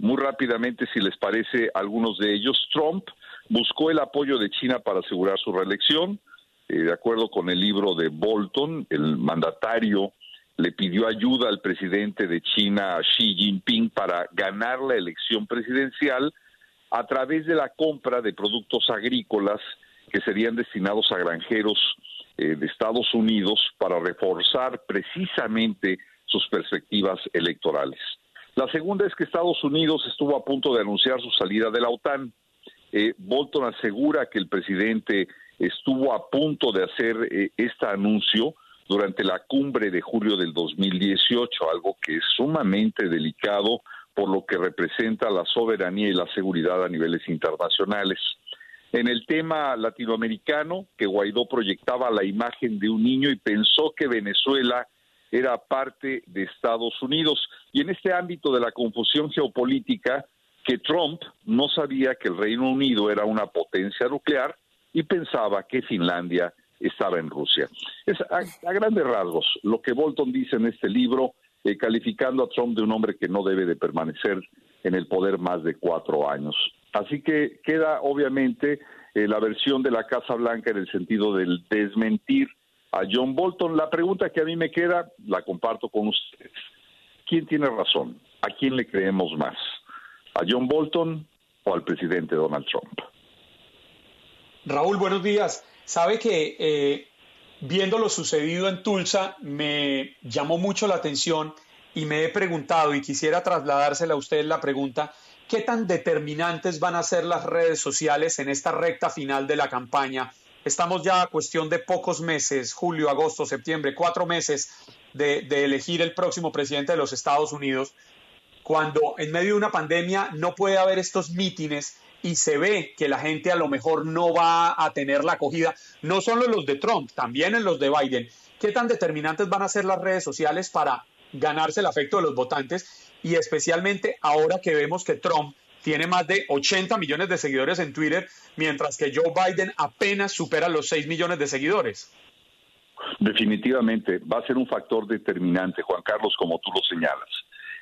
muy rápidamente, si les parece, algunos de ellos. Trump buscó el apoyo de China para asegurar su reelección Eh, de acuerdo con el libro de Bolton, el mandatario le pidió ayuda al presidente de China, Xi Jinping, para ganar la elección presidencial a través de la compra de productos agrícolas que serían destinados a granjeros eh, de Estados Unidos para reforzar precisamente sus perspectivas electorales. La segunda es que Estados Unidos estuvo a punto de anunciar su salida de la OTAN. Eh, Bolton asegura que el presidente estuvo a punto de hacer eh, este anuncio durante la cumbre de julio del 2018, algo que es sumamente delicado por lo que representa la soberanía y la seguridad a niveles internacionales. En el tema latinoamericano, que Guaidó proyectaba la imagen de un niño y pensó que Venezuela era parte de Estados Unidos. Y en este ámbito de la confusión geopolítica, que Trump no sabía que el Reino Unido era una potencia nuclear y pensaba que Finlandia estaba en Rusia. Es a, grandes rasgos lo que Bolton dice en este libro, eh, calificando a Trump de un hombre que no debe de permanecer en el poder más de cuatro años. Así que queda obviamente eh, la versión de la Casa Blanca en el sentido del desmentir a John Bolton. La pregunta que a mí me queda, la comparto con ustedes. ¿Quién tiene razón? ¿A quién le creemos más? ¿A John Bolton o al presidente Donald Trump? Raúl, buenos días. Sabe que eh, viendo lo sucedido en Tulsa me llamó mucho la atención y me he preguntado y quisiera trasladársela a usted la pregunta, ¿qué tan determinantes van a ser las redes sociales en esta recta final de la campaña? Estamos ya a cuestión de pocos meses, julio, agosto, septiembre, cuatro meses de, de elegir el próximo presidente de los Estados Unidos, cuando en medio de una pandemia no puede haber estos mítines y se ve que la gente a lo mejor no va a tener la acogida, no solo en los de Trump, también en los de Biden. ¿Qué tan determinantes van a ser las redes sociales para ganarse el afecto de los votantes? Y especialmente ahora que vemos que Trump tiene más de 80 millones de seguidores en Twitter, mientras que Joe Biden apenas supera los 6 millones de seguidores. Definitivamente va a ser un factor determinante, Juan Carlos, como tú lo señalas.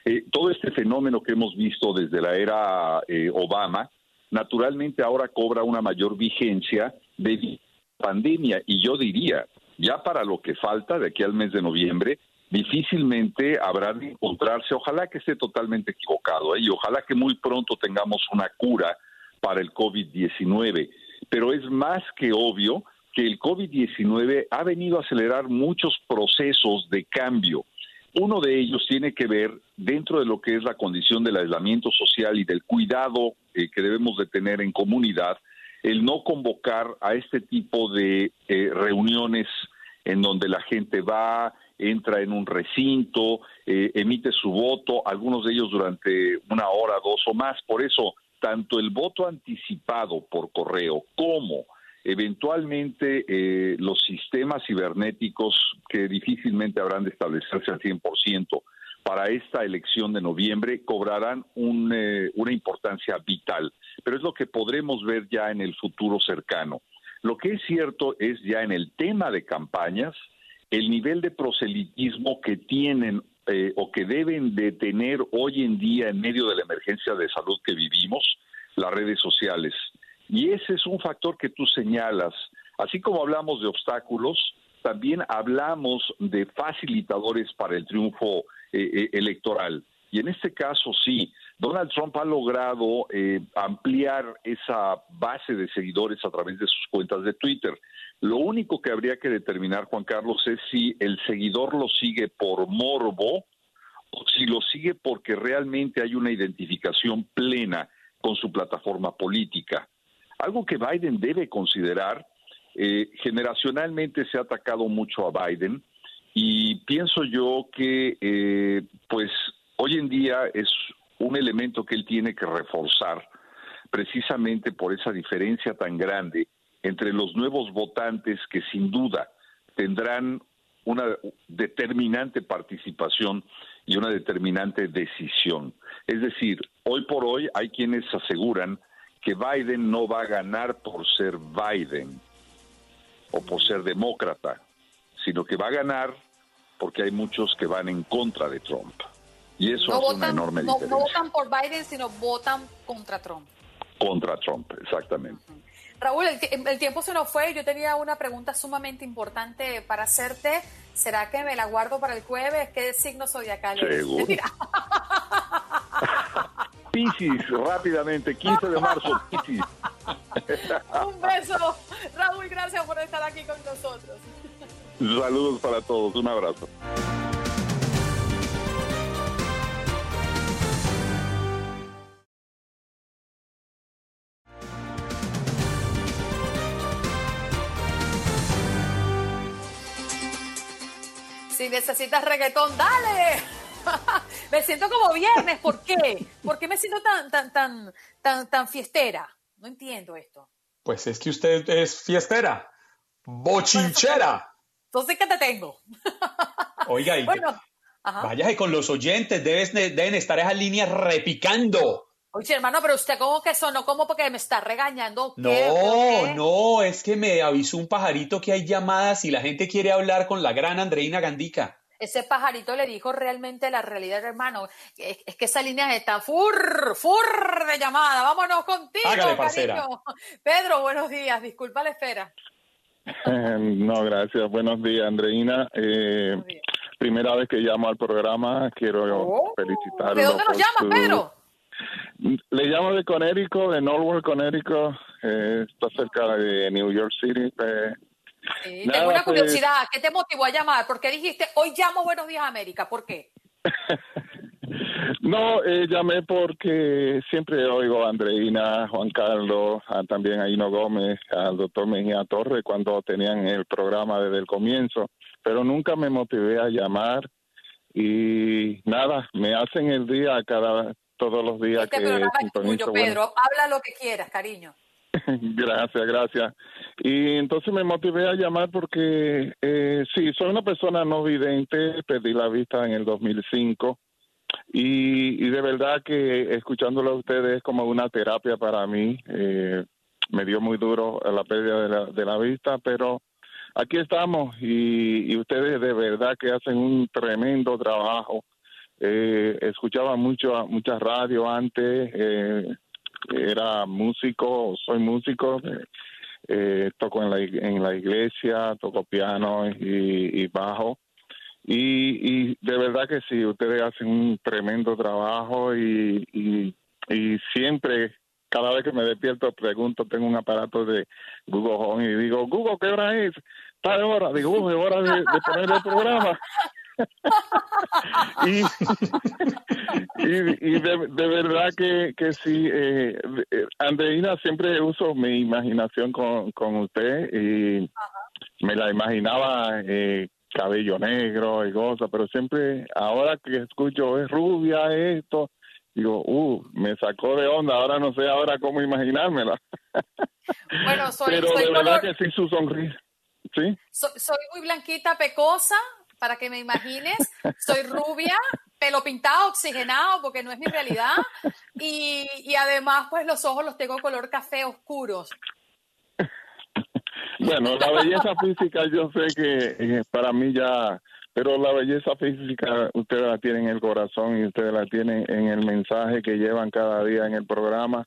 Eh, todo este fenómeno que hemos visto desde la era eh, Obama, naturalmente ahora cobra una mayor vigencia de pandemia. Y yo diría, ya para lo que falta de aquí al mes de noviembre, difícilmente habrá de encontrarse, ojalá que esté totalmente equivocado ¿eh? y ojalá que muy pronto tengamos una cura para el COVID-19, pero es más que obvio que el COVID-19 ha venido a acelerar muchos procesos de cambio. Uno de ellos tiene que ver dentro de lo que es la condición del aislamiento social y del cuidado eh, que debemos de tener en comunidad, el no convocar a este tipo de eh, reuniones en donde la gente va, entra en un recinto, eh, emite su voto, algunos de ellos durante una hora, dos o más. Por eso, tanto el voto anticipado por correo como Eventualmente, los sistemas cibernéticos que difícilmente habrán de establecerse al 100% para esta elección de noviembre cobrarán eh, una importancia vital, pero es lo que podremos ver ya en el futuro cercano. Lo que es cierto es ya en el tema de campañas, el nivel de proselitismo que tienen eh, o que deben de tener hoy en día en medio de la emergencia de salud que vivimos, las redes sociales. Y ese es un factor que tú señalas. Así como hablamos de obstáculos, también hablamos de facilitadores para el triunfo eh, eh, electoral. Y en este caso sí, Donald Trump ha logrado eh, ampliar esa base de seguidores a través de sus cuentas de Twitter. Lo único que habría que determinar, Juan Carlos, es si el seguidor lo sigue por morbo o si lo sigue porque realmente hay una identificación plena con su plataforma política. Algo que Biden debe considerar, eh, generacionalmente se ha atacado mucho a Biden y pienso yo que eh, pues hoy en día es un elemento que él tiene que reforzar precisamente por esa diferencia tan grande entre los nuevos votantes que sin duda tendrán una determinante participación y una determinante decisión. Es decir, hoy por hoy hay quienes aseguran que Biden no va a ganar por ser Biden o por ser demócrata, sino que va a ganar porque hay muchos que van en contra de Trump. Y eso hace una enorme diferencia. No votan por Biden, sino votan contra Trump. Contra Trump, exactamente. Raúl, el, ti- el tiempo se nos fue. Yo tenía una pregunta sumamente importante para hacerte. ¿Será que me la guardo para el jueves? ¿Qué signo zodiacal? Seguro. Piscis, rápidamente, 15 de marzo, Piscis. Un beso. Raúl, gracias por estar aquí con nosotros. Saludos para todos, un abrazo. Si necesitas reggaetón, dale. me siento como viernes. ¿Por qué? ¿Por qué me siento tan, tan, tan, tan, tan fiestera? No entiendo esto. Pues es que usted es fiestera, bochinchera. Entonces, ¿qué te tengo? Oiga, y Bueno, váyase con los oyentes, debes- deben estar esas líneas repicando. Oye, hermano, pero usted como que sonó como porque me está regañando. No, ¿Qué? no, es que me avisó un pajarito que hay llamadas y la gente quiere hablar con la gran Andreina Gandica. Ese pajarito le dijo realmente la realidad, hermano. Es, es que esa línea está fur, fur de llamada. Vámonos contigo, Hágale, parcera. cariño. Pedro, buenos días. Disculpa la espera. Eh, No, gracias. Buenos días, Andreina. Eh, primera vez que llamo al programa, quiero felicitarlo. Oh. ¿De dónde nos llamas, su- Pedro? Le llamo de Connecticut, de Norwalk, Connecticut. Eh, está cerca de New York City. Eh, Sí, Nada, tengo una pues- curiosidad. ¿Qué te motivó a llamar? ¿Por qué dijiste, hoy llamo Buenos Días América? ¿Por qué? No, eh, llamé porque siempre oigo a Andreina, Juan Carlos, a- también a Hino Gómez, al doctor Mejía Torres cuando tenían el programa desde el comienzo, pero nunca me motivé a llamar y nada, me hacen el día cada todos los días Este que programa es sintonizo. tuyo, bueno, Pedro. Habla lo que quieras, cariño. Gracias, gracias. Y entonces me motivé a llamar porque eh, sí, soy una persona no vidente, perdí la vista en el 2005 y, y de verdad que escuchándolo a ustedes es como una terapia para mí. Eh, me dio muy duro la pérdida de la, de la vista, pero aquí estamos y, y ustedes de verdad que hacen un tremendo trabajo. Eh, escuchaba mucho muchas radio antes, eh, era músico, soy músico, eh, eh, toco en la, en la iglesia, toco piano y, bajo. Y, y de verdad que sí, ustedes hacen un tremendo trabajo y, y, y siempre, cada vez que me despierto, pregunto, tengo un aparato de Google Home y digo, Google, ¿qué hora es? Tal hora, digo, "Uy, es hora de, de poner el programa. y, y, y de, de verdad que, que sí, eh, eh, Andreina, siempre uso mi imaginación con, con usted y me la imaginaba eh, cabello negro y cosas, pero siempre, ahora que escucho es rubia esto, digo, uh, me sacó de onda, ahora no sé ahora cómo imaginármela. Bueno, soy, pero soy de verdad color- que sí, su sonrisa, ¿sí? soy, soy muy blanquita, pecosa, para que me imagines. Soy rubia, pelo pintado, oxigenado, porque no es mi realidad. Y, y además, pues los ojos los tengo color café oscuros. Bueno, la belleza física yo sé que eh, para mí ya, pero la belleza física ustedes la tienen en el corazón y ustedes la tienen en el mensaje que llevan cada día en el programa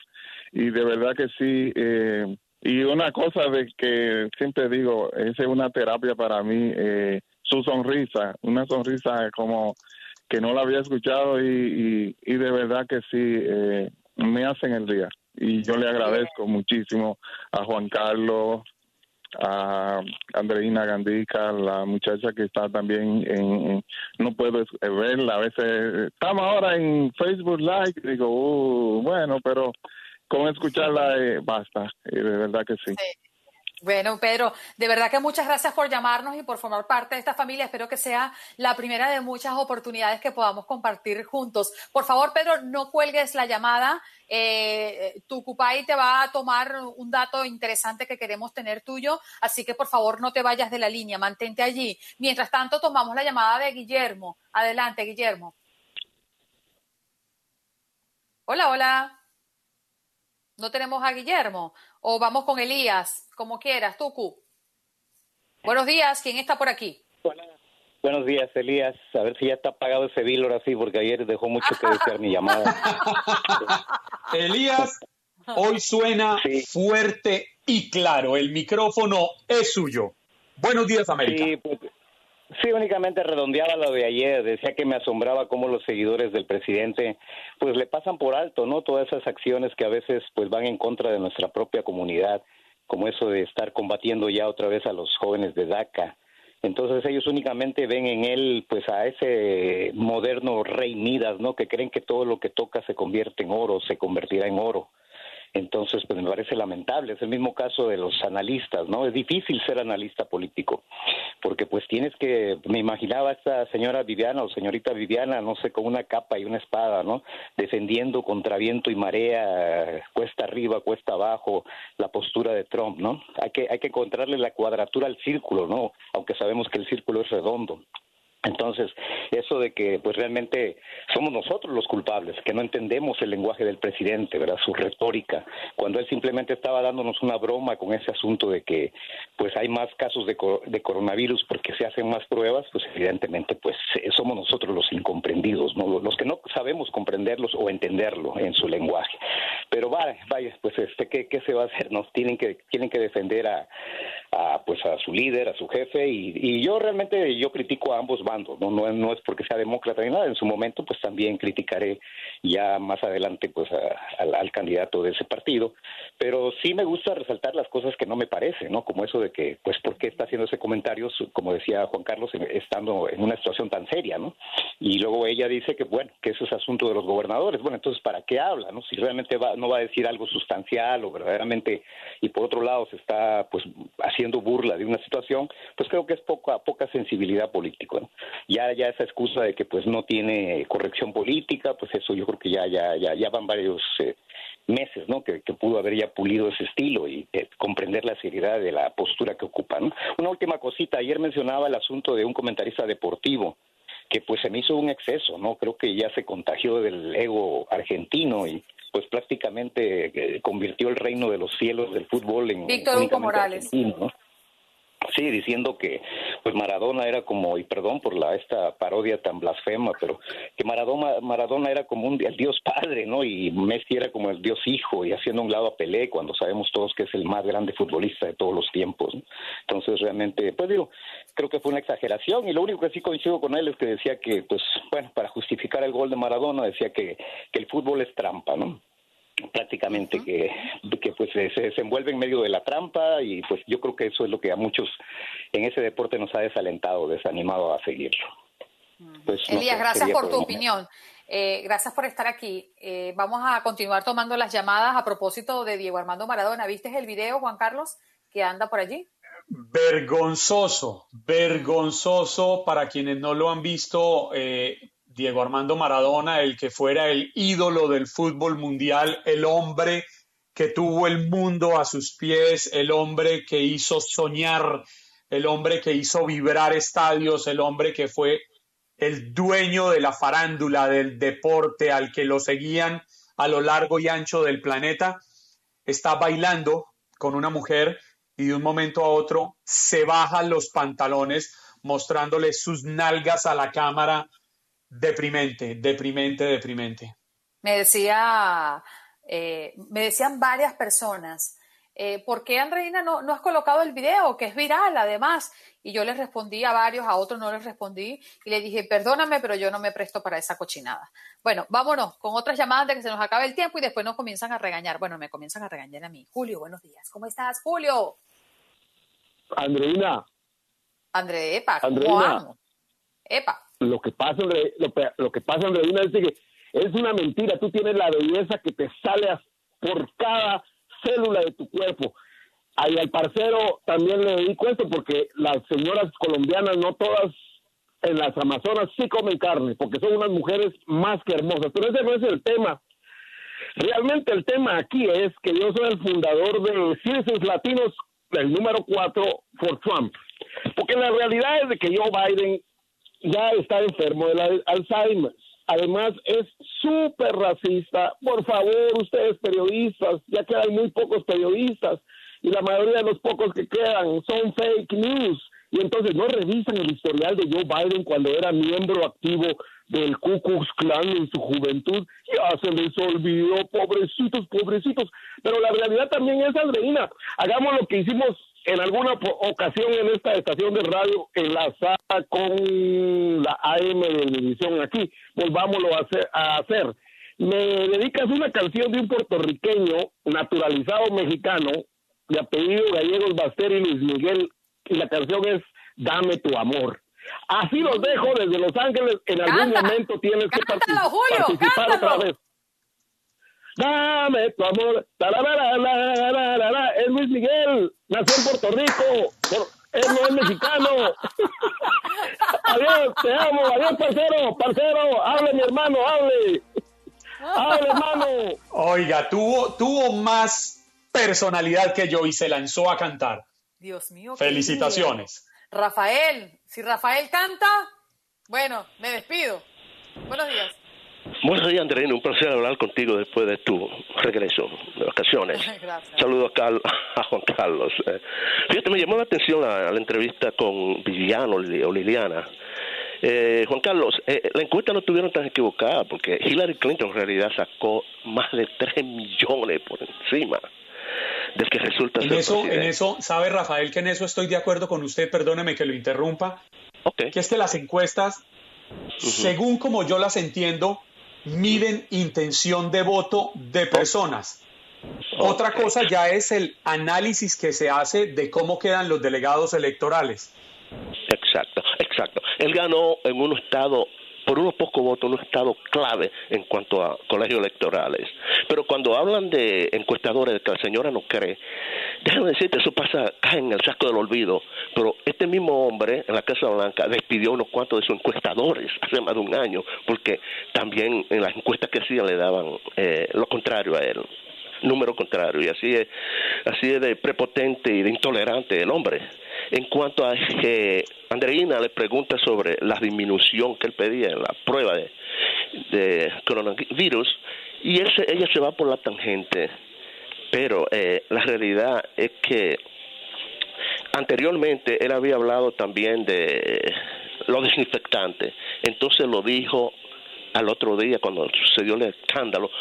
y de verdad que sí. eh, y una cosa de que siempre digo, esa es una terapia para mí, eh, su sonrisa, una sonrisa como que no la había escuchado y, y, y de verdad que sí, eh, me hacen el día. Y yo le agradezco muchísimo a Juan Carlos, a Andreina Gandica, la muchacha que está también en, no puedo es- verla, a veces estamos ahora en Facebook Live, digo, uh, bueno, pero con escucharla eh, basta, y de verdad que sí. Bueno, Pedro, de verdad que muchas gracias por llamarnos y por formar parte de esta familia. Espero que sea la primera de muchas oportunidades que podamos compartir juntos. Por favor, Pedro, no cuelgues la llamada. Eh, tu Cupay te va a tomar un dato interesante que queremos tener tuyo, así que por favor no te vayas de la línea, mantente allí. Mientras tanto, tomamos la llamada de Guillermo. Adelante, Guillermo. Hola, hola. No tenemos a Guillermo. O vamos con Elías, como quieras, Tucu. Buenos días, ¿quién está por aquí? Buenos días, Elías. A ver si ya está pagado ese bill ahora sí, porque ayer dejó mucho que desear mi llamada. Elías, hoy suena fuerte y claro. El micrófono es suyo. Buenos días, América. Sí, pues, sí, únicamente redondeaba lo de ayer. Decía que me asombraba cómo los seguidores del presidente, pues le pasan por alto, ¿no? Todas esas acciones que a veces, pues van en contra de nuestra propia comunidad, como eso de estar combatiendo ya otra vez a los jóvenes de DACA. Entonces ellos únicamente ven en él, pues a ese moderno rey Midas, ¿no? Que creen que todo lo que toca se convierte en oro, se convertirá en oro. Entonces, pues me parece lamentable. Es el mismo caso de los analistas, ¿no? Es difícil ser analista político, porque pues tienes que, me imaginaba esta señora Viviana o señorita Viviana, no sé, con una capa y una espada, ¿no? Defendiendo contra viento y marea, cuesta arriba, cuesta abajo, la postura de Trump, ¿no? Hay que, hay que encontrarle la cuadratura al círculo, ¿no? Aunque sabemos que el círculo es redondo. Entonces, eso de que pues realmente somos nosotros los culpables, que no entendemos el lenguaje del presidente, ¿verdad? Su retórica, cuando él simplemente estaba dándonos una broma con ese asunto de que pues hay más casos de, de coronavirus porque se hacen más pruebas, pues evidentemente pues eh, somos nosotros los incomprendidos, ¿no? Los que no sabemos comprenderlos o entenderlo en su lenguaje. Pero vaya, vaya, pues este qué, se va a hacer, nos tienen que tienen que defender a, a pues a su líder, a su jefe y, y yo realmente yo critico a ambos bandos, ¿no? No, no es porque sea demócrata ni nada, en su momento pues también criticaré ya más adelante pues a- al, candidato de ese partido, pero sí me gusta resaltar las cosas que no me parecen, ¿no? Como eso de que pues por qué está haciendo ese comentario, como decía Juan Carlos, en- estando en una situación tan seria, ¿no? Y luego ella dice que bueno, que eso es asunto de los gobernadores. Bueno, entonces ¿para qué habla, no? Si realmente va, no va a decir algo sustancial o verdaderamente y por otro lado se está pues haciendo burla de una situación, pues creo que es poca poca sensibilidad política. ¿no? Ya ya esa excusa de que pues no tiene corrección política, pues eso yo creo que ya ya ya ya van varios eh, meses, ¿no? Que, que pudo haber ya pulido ese estilo y eh, comprender la seriedad de la postura que ocupa. ¿no? Una última cosita, ayer mencionaba el asunto de un comentarista deportivo que pues se me hizo un exceso, ¿no? Creo que ya se contagió del ego argentino y pues prácticamente eh, convirtió el reino de los cielos del fútbol en Víctor Hugo Morales. argentino, ¿no? Sí, diciendo que pues Maradona era como y perdón por la esta parodia tan blasfema, pero que Maradona Maradona era como un el Dios Padre, ¿no? Y Messi era como el Dios Hijo y haciendo un lado a Pelé cuando sabemos todos que es el más grande futbolista de todos los tiempos. ¿no? Entonces realmente pues digo, creo que fue una exageración y lo único que sí coincido con él es que decía que pues bueno, para justificar el gol de Maradona decía que que el fútbol es trampa, ¿no? Prácticamente que, que pues se se desenvuelve en medio de la trampa y pues yo creo que eso es lo que a muchos en ese deporte nos ha desalentado, desanimado a seguirlo. Pues, no Elías, sé, gracias por tu opinión. Eh, gracias por estar aquí. Eh, vamos a continuar tomando las llamadas a propósito de Diego Armando Maradona. ¿Viste el video, Juan Carlos, que anda por allí? Vergonzoso, vergonzoso para quienes no lo han visto. eh, Diego Armando Maradona, el que fuera el ídolo del fútbol mundial, el hombre que tuvo el mundo a sus pies, el hombre que hizo soñar, el hombre que hizo vibrar estadios, el hombre que fue el dueño de la farándula, del deporte, al que lo seguían a lo largo y ancho del planeta, está bailando con una mujer y de un momento a otro se baja los pantalones mostrándole sus nalgas a la cámara. Deprimente, deprimente, deprimente. Me decía, eh, me decían varias personas, eh, ¿por qué Andreina no, no has colocado el video que es viral además? Y yo les respondí a varios, a otros no les respondí y le dije, perdóname, pero yo no me presto para esa cochinada. Bueno, vámonos con otras llamadas de que se nos acabe el tiempo y después nos comienzan a regañar. Bueno, me comienzan a regañar a mí. Julio, buenos días. ¿Cómo estás, Julio? Andreina, André, epa, ¿cómo Andreina. vamos? Epa. Lo que pasa, Andre- lo, lo que pasa, Andreina, es de que es una mentira. Tú tienes la belleza que te sale por cada célula de tu cuerpo. Ahí al parcero también le dedico esto porque las señoras colombianas, no todas en las Amazonas, sí comen carne, porque son unas mujeres más que hermosas. Pero ese no es el tema. Realmente el tema aquí es que yo soy el fundador de Citizens Latinos, el número 4 for Trump. Porque la realidad es de que Joe Biden ya está enfermo del al- Alzheimer. Además, es súper racista. Por favor, ustedes periodistas, ya quedan muy pocos periodistas y la mayoría de los pocos que quedan son fake news. Y entonces no revisan el historial de Joe Biden cuando era miembro activo del Ku Klux Klan en su juventud. Ya se les olvidó, pobrecitos, pobrecitos. Pero la realidad también es, Andreina, hagamos lo que hicimos en alguna ocasión en esta estación de radio enlazada con la AM de Univisión aquí. Volvámoslo a hacer. A hacer. Me dedicas una canción de un puertorriqueño naturalizado mexicano de apellido Gallegos Baster y Luis Miguel y la canción es Dame tu amor. Así los dejo desde Los Ángeles. En algún Canta. momento tienes que Julio, participar cántalo. otra vez. Dame tu amor. Es Luis Miguel. Nació en Puerto Rico. Por- Él no es mexicano. Adiós, te amo. Adiós, parcero. Parcero, hable, mi hermano, hable. Hable, hermano. Oiga, tuvo, tuvo más personalidad que yo y se lanzó a cantar. Dios mío. Felicitaciones. Rafael, si Rafael canta, bueno, me despido. Buenos días. Buenos días, Andreina. Un placer hablar contigo después de tu regreso de vacaciones. Gracias. Saludo a, Carl- a Juan Carlos. Eh, fíjate, me llamó la atención la, la entrevista con Viviano o Liliana. Eh, Juan Carlos, eh, la encuesta no estuvieron tan equivocada porque Hillary Clinton en realidad sacó más de 3 millones por encima del que resulta En ser eso, en eso, sabe Rafael que en eso estoy de acuerdo con usted, perdóneme que lo interrumpa. Que es que las encuestas, según como yo las entiendo, miden intención de voto de personas. Otra cosa ya es el análisis que se hace de cómo quedan los delegados electorales. Exacto, exacto. Él ganó en un estado, por unos pocos votos, un estado clave en cuanto a colegios electorales. Pero cuando hablan de encuestadores de que la señora no cree, déjame decirte, eso pasa, en el saco del olvido. Pero este mismo hombre en la Casa Blanca despidió unos cuantos de sus encuestadores hace más de un año, porque también en las encuestas que hacían le daban eh, lo contrario a él número contrario y así es así es de prepotente y de intolerante el hombre en cuanto a que Andreina le pregunta sobre la disminución que él pedía en la prueba de, coronavirus y él ella se va por la tangente pero eh, la realidad es que anteriormente él había hablado también de lo desinfectante entonces lo dijo al otro día cuando sucedió el escándalo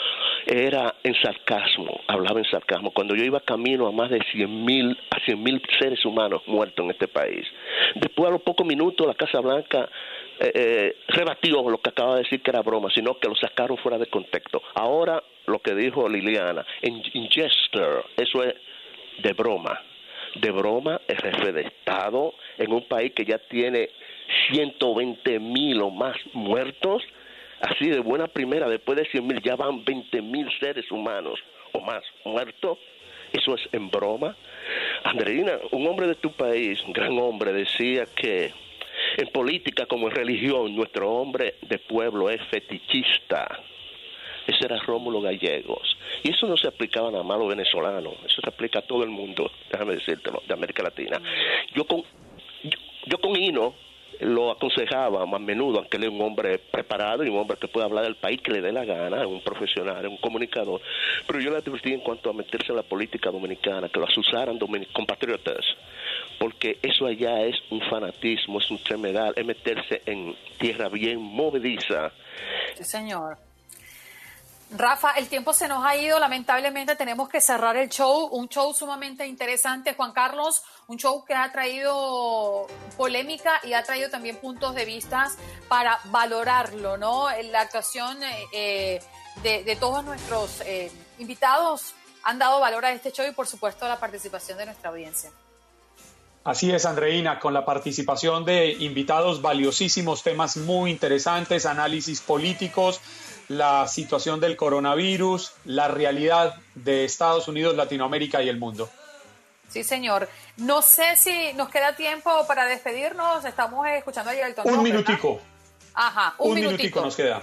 era en sarcasmo, hablaba en sarcasmo, cuando yo iba camino a más de 100 mil, a 100 mil seres humanos muertos en este país. Después a los pocos minutos la Casa Blanca eh, eh, rebatió lo que acaba de decir que era broma, sino que lo sacaron fuera de contexto. Ahora lo que dijo Liliana, en, en eso es de broma. De broma el jefe de Estado en un país que ya tiene 120 mil o más muertos, así de buena primera, después de 100 mil ya van 20 mil seres humanos o más muertos. Eso es en broma. Andreina, un hombre de tu país, un gran hombre, decía que en política como en religión, nuestro hombre de pueblo es fetichista. Ese era Rómulo Gallegos. Y eso no se aplicaba nada más a los venezolanos, eso se aplica a todo el mundo, déjame decírtelo, de América Latina. Yo con, yo, yo con Hino lo aconsejaba más menudo, aunque él es un hombre preparado y un hombre que puede hablar del país que le dé la gana, un profesional, un comunicador. Pero yo le advertí en cuanto a meterse en la política dominicana, que lo asusaran compatriotas, porque eso allá es un fanatismo, es un tremedal, es meterse en tierra bien movediza. Sí, señor. Rafa, el tiempo se nos ha ido, lamentablemente tenemos que cerrar el show, un show sumamente interesante, Juan Carlos, un show que ha traído polémica y ha traído también puntos de vista para valorarlo, ¿no? La actuación eh, eh, de, todos nuestros eh, invitados han dado valor a este show y por supuesto la participación de nuestra audiencia. Así es, Andreina, con la participación de invitados valiosísimos, temas muy interesantes, análisis políticos, la situación del coronavirus, la realidad de Estados Unidos, Latinoamérica y el mundo. Sí, señor. No sé si nos queda tiempo para despedirnos. Estamos escuchando a Elton Un minutico, ¿verdad? Ajá, un, un minutico. minutico nos queda.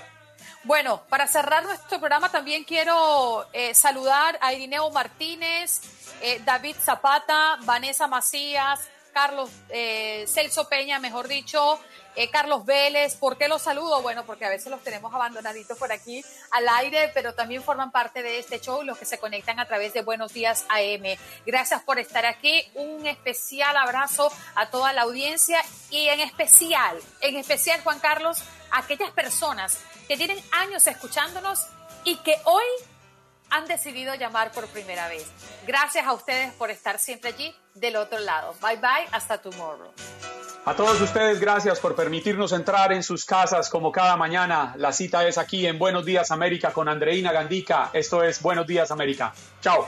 Bueno, para cerrar nuestro programa también quiero eh, saludar a Irineo Martínez, eh, David Zapata, Vanessa Macías, Carlos eh, Celso Peña, mejor dicho, eh, Carlos Vélez. ¿Por qué los saludo? Bueno, porque a veces los tenemos abandonaditos por aquí al aire, pero también forman parte de este show los que se conectan a través de Buenos Días AM. Gracias por estar aquí. Un especial abrazo a toda la audiencia y en especial, en especial Juan Carlos, a aquellas personas que tienen años escuchándonos y que hoy han decidido llamar por primera vez. Gracias a ustedes por estar siempre allí del otro lado. Bye bye, hasta tomorrow. A todos ustedes, gracias por permitirnos entrar en sus casas como cada mañana. La cita es aquí en Buenos Días América con Andreina Gandica. Esto es Buenos Días América. Chao.